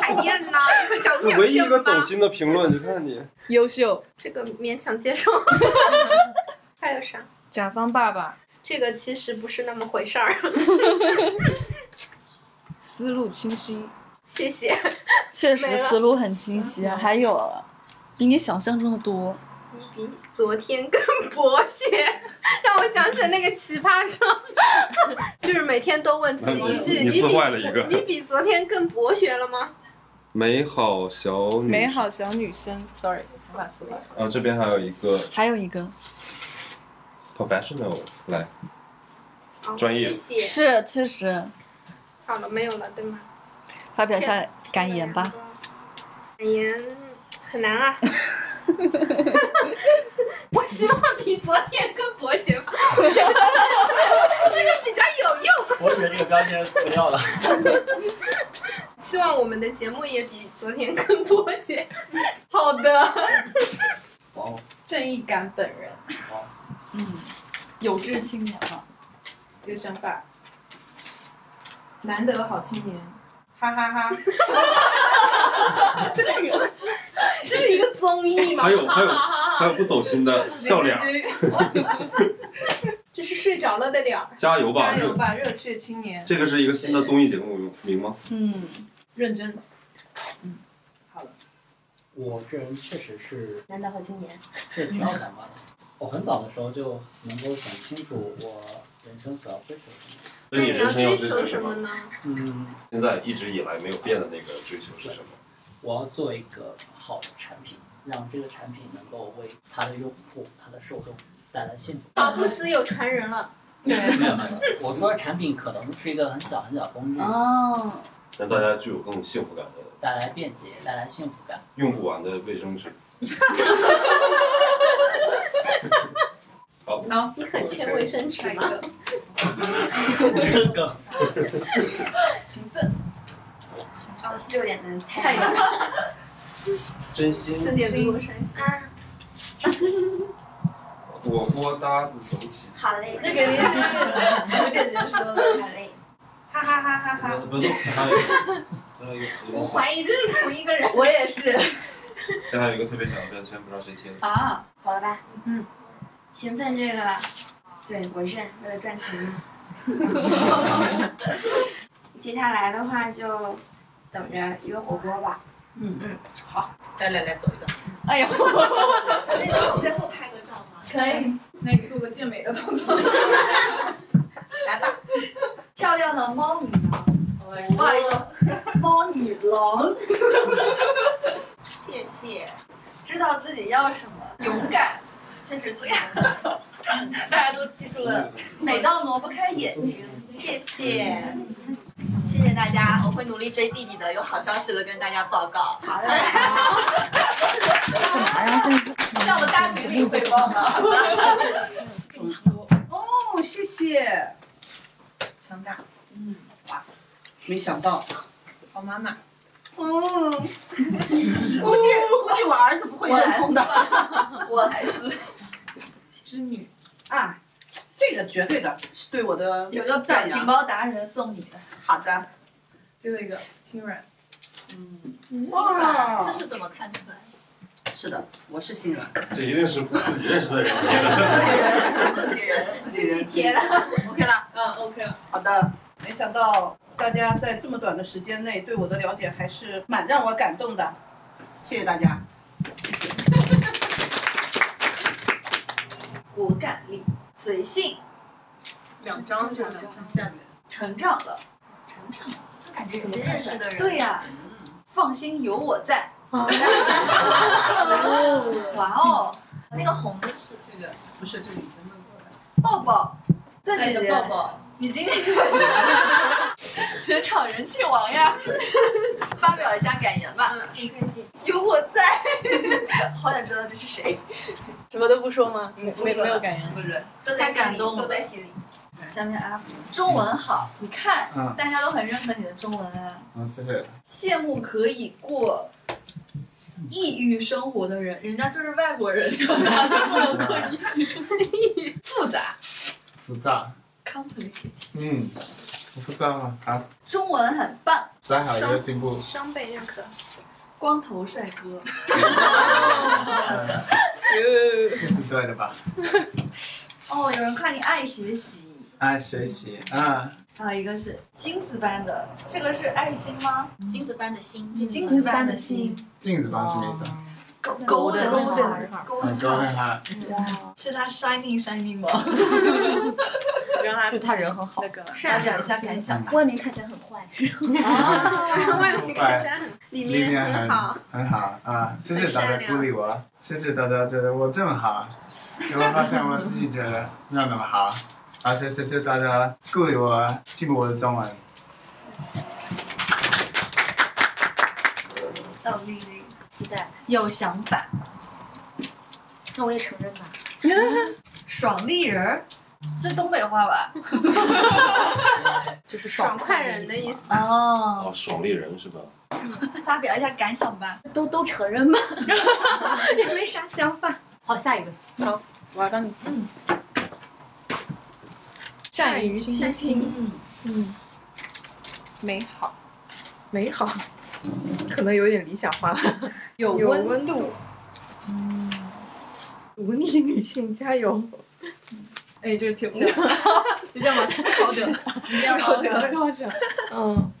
海燕呐，你会长这点唯一一个走？心的评论，你看你。优秀。这个勉强接受。还有啥？甲方爸爸，这个其实不是那么回事儿。思路清晰。谢谢。确实思路很清晰啊，还有比你想象中的多。你比昨天更博学，让我想起了那个奇葩说，就是每天都问自己一句：你撕比坏了一个你比昨天更博学了吗？美好小女美好小女生，sorry，无法思维。啊，这边还有一个还有一个 professional 来，好专业谢谢。是确实，好了，没有了，对吗？发表一下感言吧。感言很难啊。我希望比昨天更博学吧，这个比较有用。我觉得这个标签是死掉了。希望我们的节目也比昨天更博学。好的，哦，正义感本人，嗯，有志青年嘛。有想法，难得好青年，哈哈哈。这个这是一个综艺吗？还有还有还有不走心的笑脸，这是睡着了的脸。加油吧！加油吧，热血青年。这个是一个新的综艺节目名吗？嗯，认真。嗯，好了我这人确实是难得好青年。是挺有想法的。我很早的时候就能够想清楚我人生所要追求什么。那你人生要追求什么？呢？嗯，现在一直以来没有变的那个追求是什么？我要做一个好的产品，让这个产品能够为它的用户、它的受众带来幸福。好不死有传人了。没有没有没有，我说的产品可能是一个很小很小的工具，哦，让大家具有更幸福感的带来便捷，带来幸福感。用不完的卫生纸。好，好，你很缺卫生纸吗？梗。勤奋。哦，六点的太阳。真心。四点多生啊。火锅搭子走起。好嘞，那肯定是吴姐姐说的。好嘞，哈哈哈哈哈。不是，还有一个我怀疑这是同一个人。我也是。这还有一个特别小的标签，不知道谁贴的。啊，好了吧？嗯，勤奋这个，对我认，为了赚钱嘛。接下来的话就等着约火锅吧。嗯嗯，好，来来来，走一个。哎呦，那个我最后拍个照吗？可以，那你做个健美的动作。来吧，漂亮的猫女郎，不好意思，猫女郎。谢谢。知道自己要什么，勇敢，确实自己勇敢。大家都记住了，美到挪不开眼睛。谢谢，谢谢大家，我会努力追弟弟的。有好消息了跟大家报告。好的。向我大群里汇报吗？哦，谢谢。强大，嗯，哇，没想到。好妈妈。嗯，估计估计我儿子不会认同的。我还是织女啊，这个绝对的是对我的有个表赞扬。情包达人送你的。好的。最后一个心软。嗯，哇，这是怎么看出来？是的，我是心软。这一定是自己认识的人贴的。自己人，自己人贴的。OK 了。嗯，OK 了。好的，没想到大家在这么短的时间内对我的了解还是蛮让我感动的，谢谢大家，谢谢。果敢力，随性，两张就两张下面。成长了，成长了，这感觉也是认识的人。对呀，放心，有我在。哇哦，那个红的是这个，不是这里的那个。抱抱，对你的，抱抱，你今天 全场人气王呀！发表一下感言吧。很开心，有我在，好想知道这是谁。什么都不说吗？没没没有感言。不是，太感动了，都在心里。下面阿福，中文好，你看嗯，大家都很认可你的中文啊。嗯，谢谢。羡慕可以过异域生活的人，人家就是外国人，他就不能过异域生活。复杂复杂。，complicated，嗯，我不知道吗？好，中文很棒，再好有进步。双倍认可。光头帅哥。这是对的吧？哦，有人夸你爱学习，爱学习啊，还有一个是金子般的，这个是爱心吗？金子般的心，金子般的心，镜子般什么意思啊？勾勾的 heart 勾很多人哈，哇，是他 shining shining 吗？让他就他人很好那个发表一下感想吧。外面看起来很坏。啊，外面看起来很，里面很很好。很好啊！谢谢大家鼓励我，谢谢大家觉得我这么好，结果发现我自己觉得没有那么好，而且谢谢大家鼓励我进步我的中文。期待有想法，那我也承认吧。爽利人儿，这东北话吧？就是爽快人的意思哦，哦。爽利人是吧？发表一下感想吧。都都承认吧，也没啥想法。好，下一个。好，我要当你。嗯。善于倾听。嗯嗯。美好，美好，可能有点理想化了。有温温度。嗯。独立女性加油！哎，这个挺不错，比较蛮思考者，比较思考者，思考者。嗯。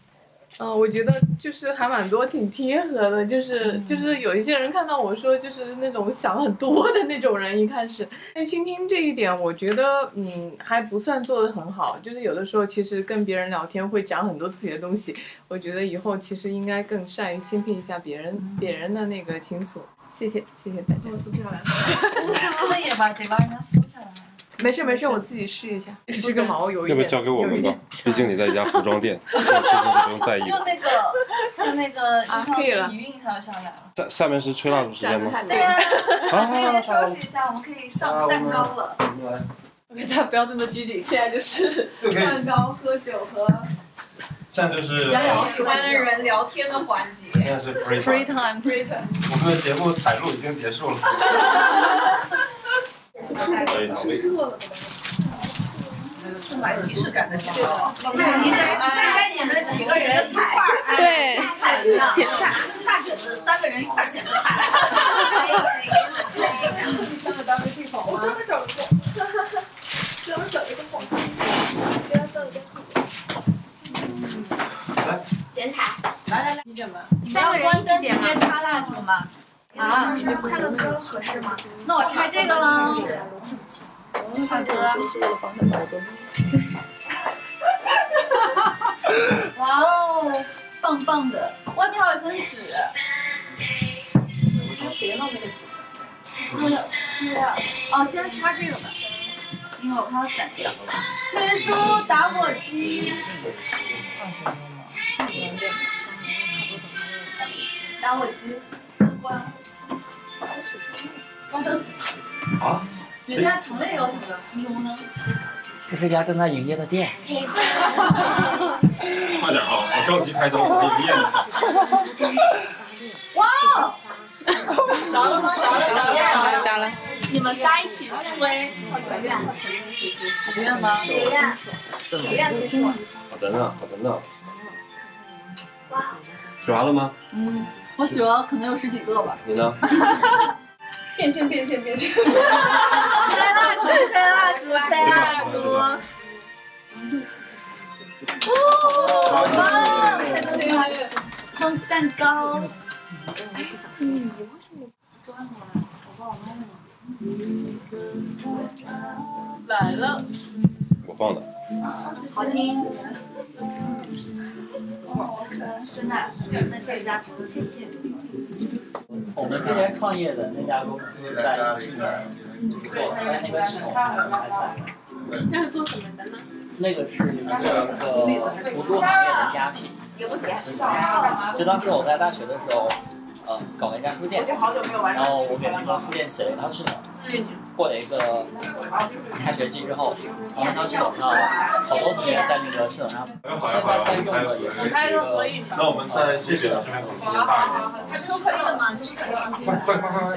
嗯，我觉得就是还蛮多挺贴合的，就是就是有一些人看到我说就是那种想很多的那种人，一开始，但倾听这一点，我觉得嗯还不算做的很好，就是有的时候其实跟别人聊天会讲很多自己的东西，我觉得以后其实应该更善于倾听一下别人别人的那个倾诉。谢谢谢谢大家。没事没事，我自己试一下，织个毛有一点。要不要交给我们吧？毕竟你在一家服装店，这种事情是不用在意的。就那个，就那个啊可以了一运它就上来了。下下面是吹蜡烛时间吗？对呀，啊这边收拾一下，我们可以上蛋糕了。OK，大家不要这么拘谨，现在就是蛋糕、喝酒和现在就是讲喜欢的人聊天的环节。现在是 free time time，free time。我们的节目采录已经结束了。充满仪式感的节目，对，应该应该你们几个人一块儿哎对菜一样，甜菜大卷子三个人一块儿剪个菜。这么当个地方吗？我专门找一个，专门找一个广告。剪彩，来来来，理解吗？你们要关灯直接插蜡烛吗？啊，是快乐歌合适吗？那我拆这个了。大哥，哇哦，棒棒的，外面还有一层纸。先别弄那个纸，那要切啊。哦，先插这个吧，因为我怕它散掉。崔叔打火机。打火机，灯关。关灯。啊？人家强烈要求的，你能不能？这是一家正在营业的店。快点啊！我着急开灯，我可以练一下。哇！着了吗？着了，着了，着了，着了。你们仨一起吹，随便。随便吗？随便。随便吹说。好的呢，好的呢。学完了吗？嗯，我许了可能有十几个吧。你呢？变现，变现，变现。吹蜡烛，吹蜡烛，吹蜡烛。哦，好棒！开灯，开灯，弄蛋糕。嗯，你为什么不转过来？我帮我弄弄。来了。我放的。好听。真的，那这家值得谢谢。我们之前创业的那家公司在去年做，但那个系统还没开出来。那是做什么的呢？那个是一个辅助行业的家品。就当时我在大学的时候，呃，搞了一家书店，然后我给那个书店写了一套系统。过了一个开学季之后，然后那套系统上好多同学在那个系统上，现在在用的也是这个。那我们在这边这边空间大一点。开车可以了吗？快快快快快！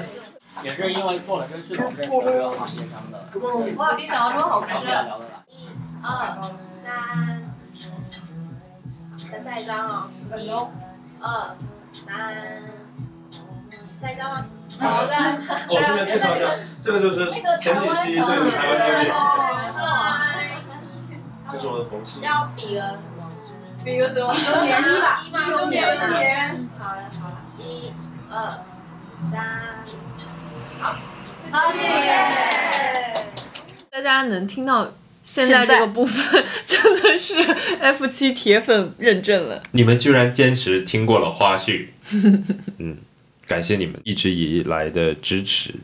也是因为做了这个系统，认识了这个行业上的。哇，比想象中好吃。一、二、三，再下一张啊！一、二、三，下一张吗？好的。我顺便介绍一下，这个就是前几期对的台湾经理，这是我的同事。要比个什么？比个什么？周年一吧，一周年周年。好了好了，一、二、三，好，好，谢谢。大家能听到现在这个部分，真的是 F 七铁粉认证了。你们居然坚持听过了花絮，嗯，感谢你们一直以来的支持。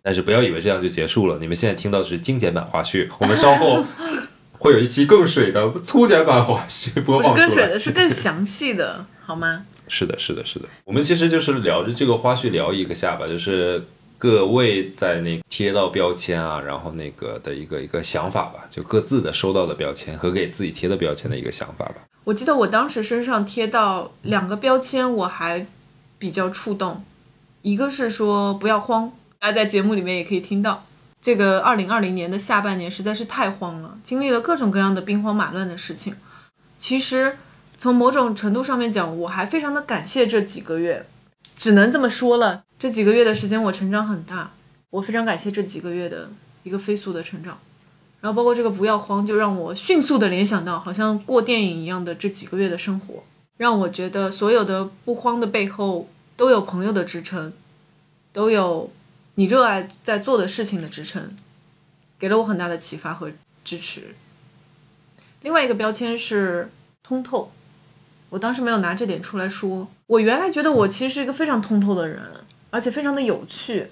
但是不要以为这样就结束了，你们现在听到的是精简版花絮，我们稍后 会有一期更水的粗简版花絮播不是放出来。更水的，是更详细的，好吗？是的，是的，是的。我们其实就是聊着这个花絮聊一个下吧，就是各位在那贴到标签啊，然后那个的一个一个想法吧，就各自的收到的标签和给自己贴的标签的一个想法吧。我记得我当时身上贴到两个标签，我还比较触动，一个是说不要慌，大家在节目里面也可以听到，这个二零二零年的下半年实在是太慌了，经历了各种各样的兵荒马乱的事情。其实从某种程度上面讲，我还非常的感谢这几个月，只能这么说了。这几个月的时间，我成长很大，我非常感谢这几个月的一个飞速的成长。然后包括这个不要慌，就让我迅速的联想到，好像过电影一样的这几个月的生活，让我觉得所有的不慌的背后都有朋友的支撑，都有你热爱在做的事情的支撑，给了我很大的启发和支持。另外一个标签是通透，我当时没有拿这点出来说。我原来觉得我其实是一个非常通透的人，而且非常的有趣。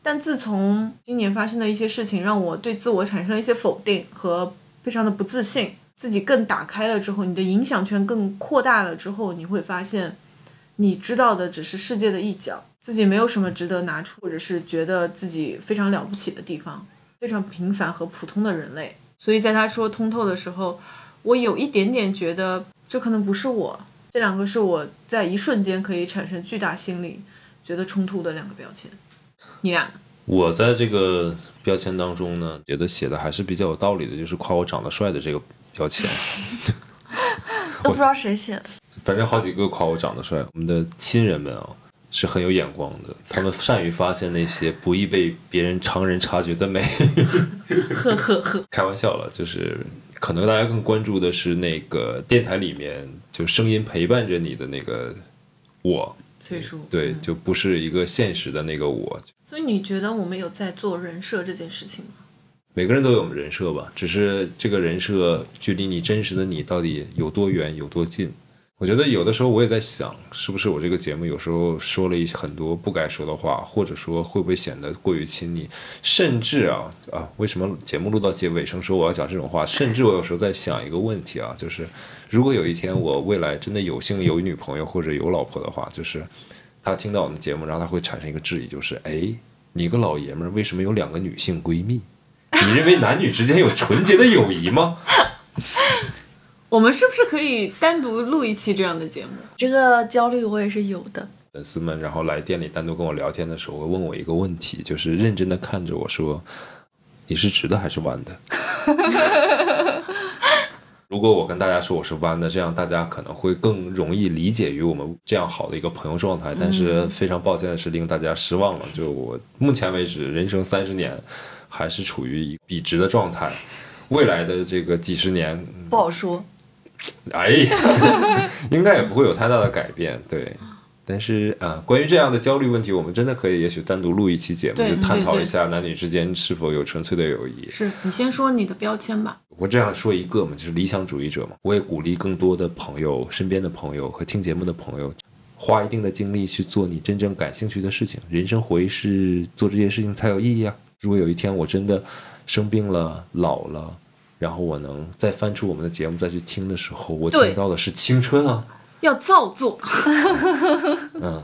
但自从今年发生的一些事情，让我对自我产生了一些否定和非常的不自信，自己更打开了之后，你的影响圈更扩大了之后，你会发现，你知道的只是世界的一角，自己没有什么值得拿出，或者是觉得自己非常了不起的地方，非常平凡和普通的人类。所以在他说通透的时候，我有一点点觉得这可能不是我，这两个是我在一瞬间可以产生巨大心理觉得冲突的两个标签。你俩呢？我在这个标签当中呢，觉得写的还是比较有道理的，就是夸我长得帅的这个标签。都不知道谁写的。反正好几个夸我长得帅，我们的亲人们啊是很有眼光的，他们善于发现那些不易被别人常人察觉的美。呵呵呵，开玩笑了，就是可能大家更关注的是那个电台里面就声音陪伴着你的那个我，崔叔。对，就不是一个现实的那个我。所以你觉得我们有在做人设这件事情吗？每个人都有人设吧，只是这个人设距离你真实的你到底有多远、有多近？我觉得有的时候我也在想，是不是我这个节目有时候说了一些很多不该说的话，或者说会不会显得过于亲昵？甚至啊啊，为什么节目录到结尾声说我要讲这种话？甚至我有时候在想一个问题啊，就是如果有一天我未来真的有幸有女朋友或者有老婆的话，就是他听到我们节目，然后他会产生一个质疑，就是哎，你个老爷们儿为什么有两个女性闺蜜？你认为男女之间有纯洁的友谊吗？我们是不是可以单独录一期这样的节目？这个焦虑我也是有的。粉丝们，然后来店里单独跟我聊天的时候，会问我一个问题，就是认真的看着我说：“你是直的还是弯的？” 如果我跟大家说我是弯的，这样大家可能会更容易理解于我们这样好的一个朋友状态。但是非常抱歉的是，令大家失望了。就我目前为止，人生三十年，还是处于一笔直的状态。未来的这个几十年，不好说。哎，应该也不会有太大的改变，对。但是啊、呃，关于这样的焦虑问题，我们真的可以也许单独录一期节目，就探讨一下男女之间是否有纯粹的友谊。是你先说你的标签吧。我这样说一个嘛，就是理想主义者嘛。我也鼓励更多的朋友、身边的朋友和听节目的朋友，花一定的精力去做你真正感兴趣的事情。人生活一世，做这些事情才有意义啊！如果有一天我真的生病了、老了，然后我能再翻出我们的节目再去听的时候，我听到的是青春啊！要造作。嗯，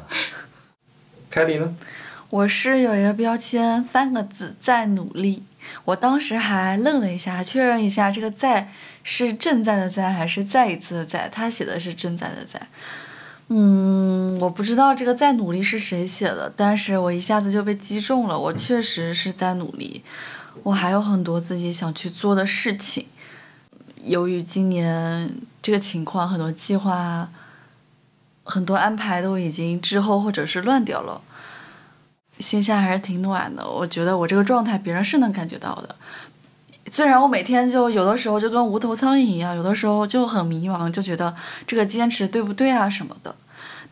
凯莉呢？我是有一个标签，三个字，在努力。我当时还愣了一下，确认一下这个“在”是正在的“在”还是再一次的“在”。他写的是正在的“在”。嗯，我不知道这个“在努力”是谁写的，但是我一下子就被击中了。我确实是在努力，我还有很多自己想去做的事情。由于今年这个情况，很多计划、很多安排都已经滞后或者是乱掉了。心下还是挺暖的，我觉得我这个状态别人是能感觉到的。虽然我每天就有的时候就跟无头苍蝇一样，有的时候就很迷茫，就觉得这个坚持对不对啊什么的。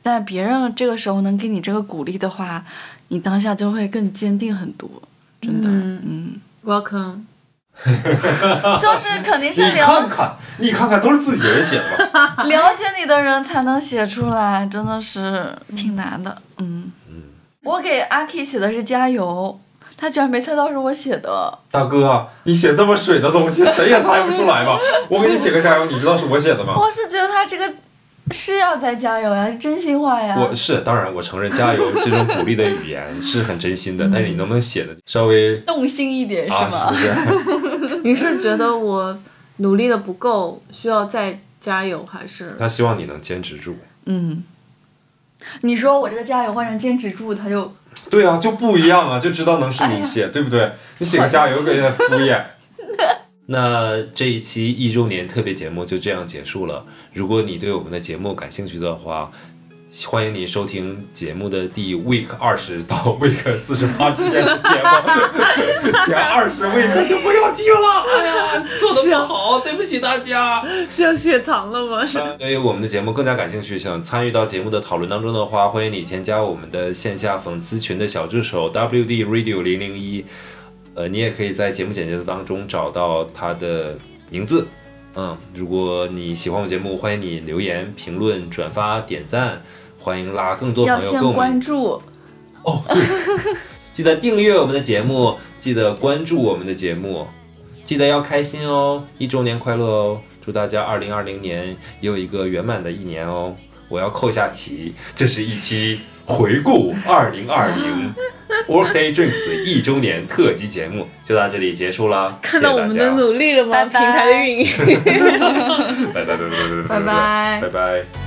但别人这个时候能给你这个鼓励的话，你当下就会更坚定很多，真的。嗯嗯，Welcome。就是肯定是你了看看，你看看，都是自己人写的吧？了解你的人才能写出来，真的是挺难的。嗯，我给阿 K 写的是加油，他居然没猜到是我写的。大哥，你写这么水的东西，谁也猜不出来吧？我给你写个加油，你知道是我写的吗？我是觉得他这个是要再加油呀，真心话呀。我是当然，我承认加油这种鼓励的语言是很真心的，但是你能不能写的稍微动心一点是啊？吗？是不是？你是觉得我努力的不够，需要再加油，还是？他希望你能坚持住。嗯，你说我这个加油换成坚持住，他就对啊，就不一样啊，就知道能是你写，对不对？你写个加油，有点敷衍。那这一期一周年特别节目就这样结束了。如果你对我们的节目感兴趣的话，欢迎你收听节目的第 week 二十到 week 四十八之间的节目，前二十 week 就不要听了。哎呀，做的不好，对不起大家。是要血藏了吗？是。对于我们的节目更加感兴趣，想参与到节目的讨论当中的话，欢迎你添加我们的线下粉丝群的小助手 WD Radio 零零一，呃，你也可以在节目简介当中找到他的名字。嗯，如果你喜欢我们节目，欢迎你留言、评论、转发、点赞，欢迎拉更多朋友跟我们关注哦。记得订阅我们的节目，记得关注我们的节目，记得要开心哦！一周年快乐哦！祝大家二零二零年也有一个圆满的一年哦！我要扣下题，这是一期回顾二零二零 Workday Drinks 一周年特辑节目，就到这里结束了。看到我们的努力了吗？平台的运营。拜拜拜拜拜拜拜拜拜拜。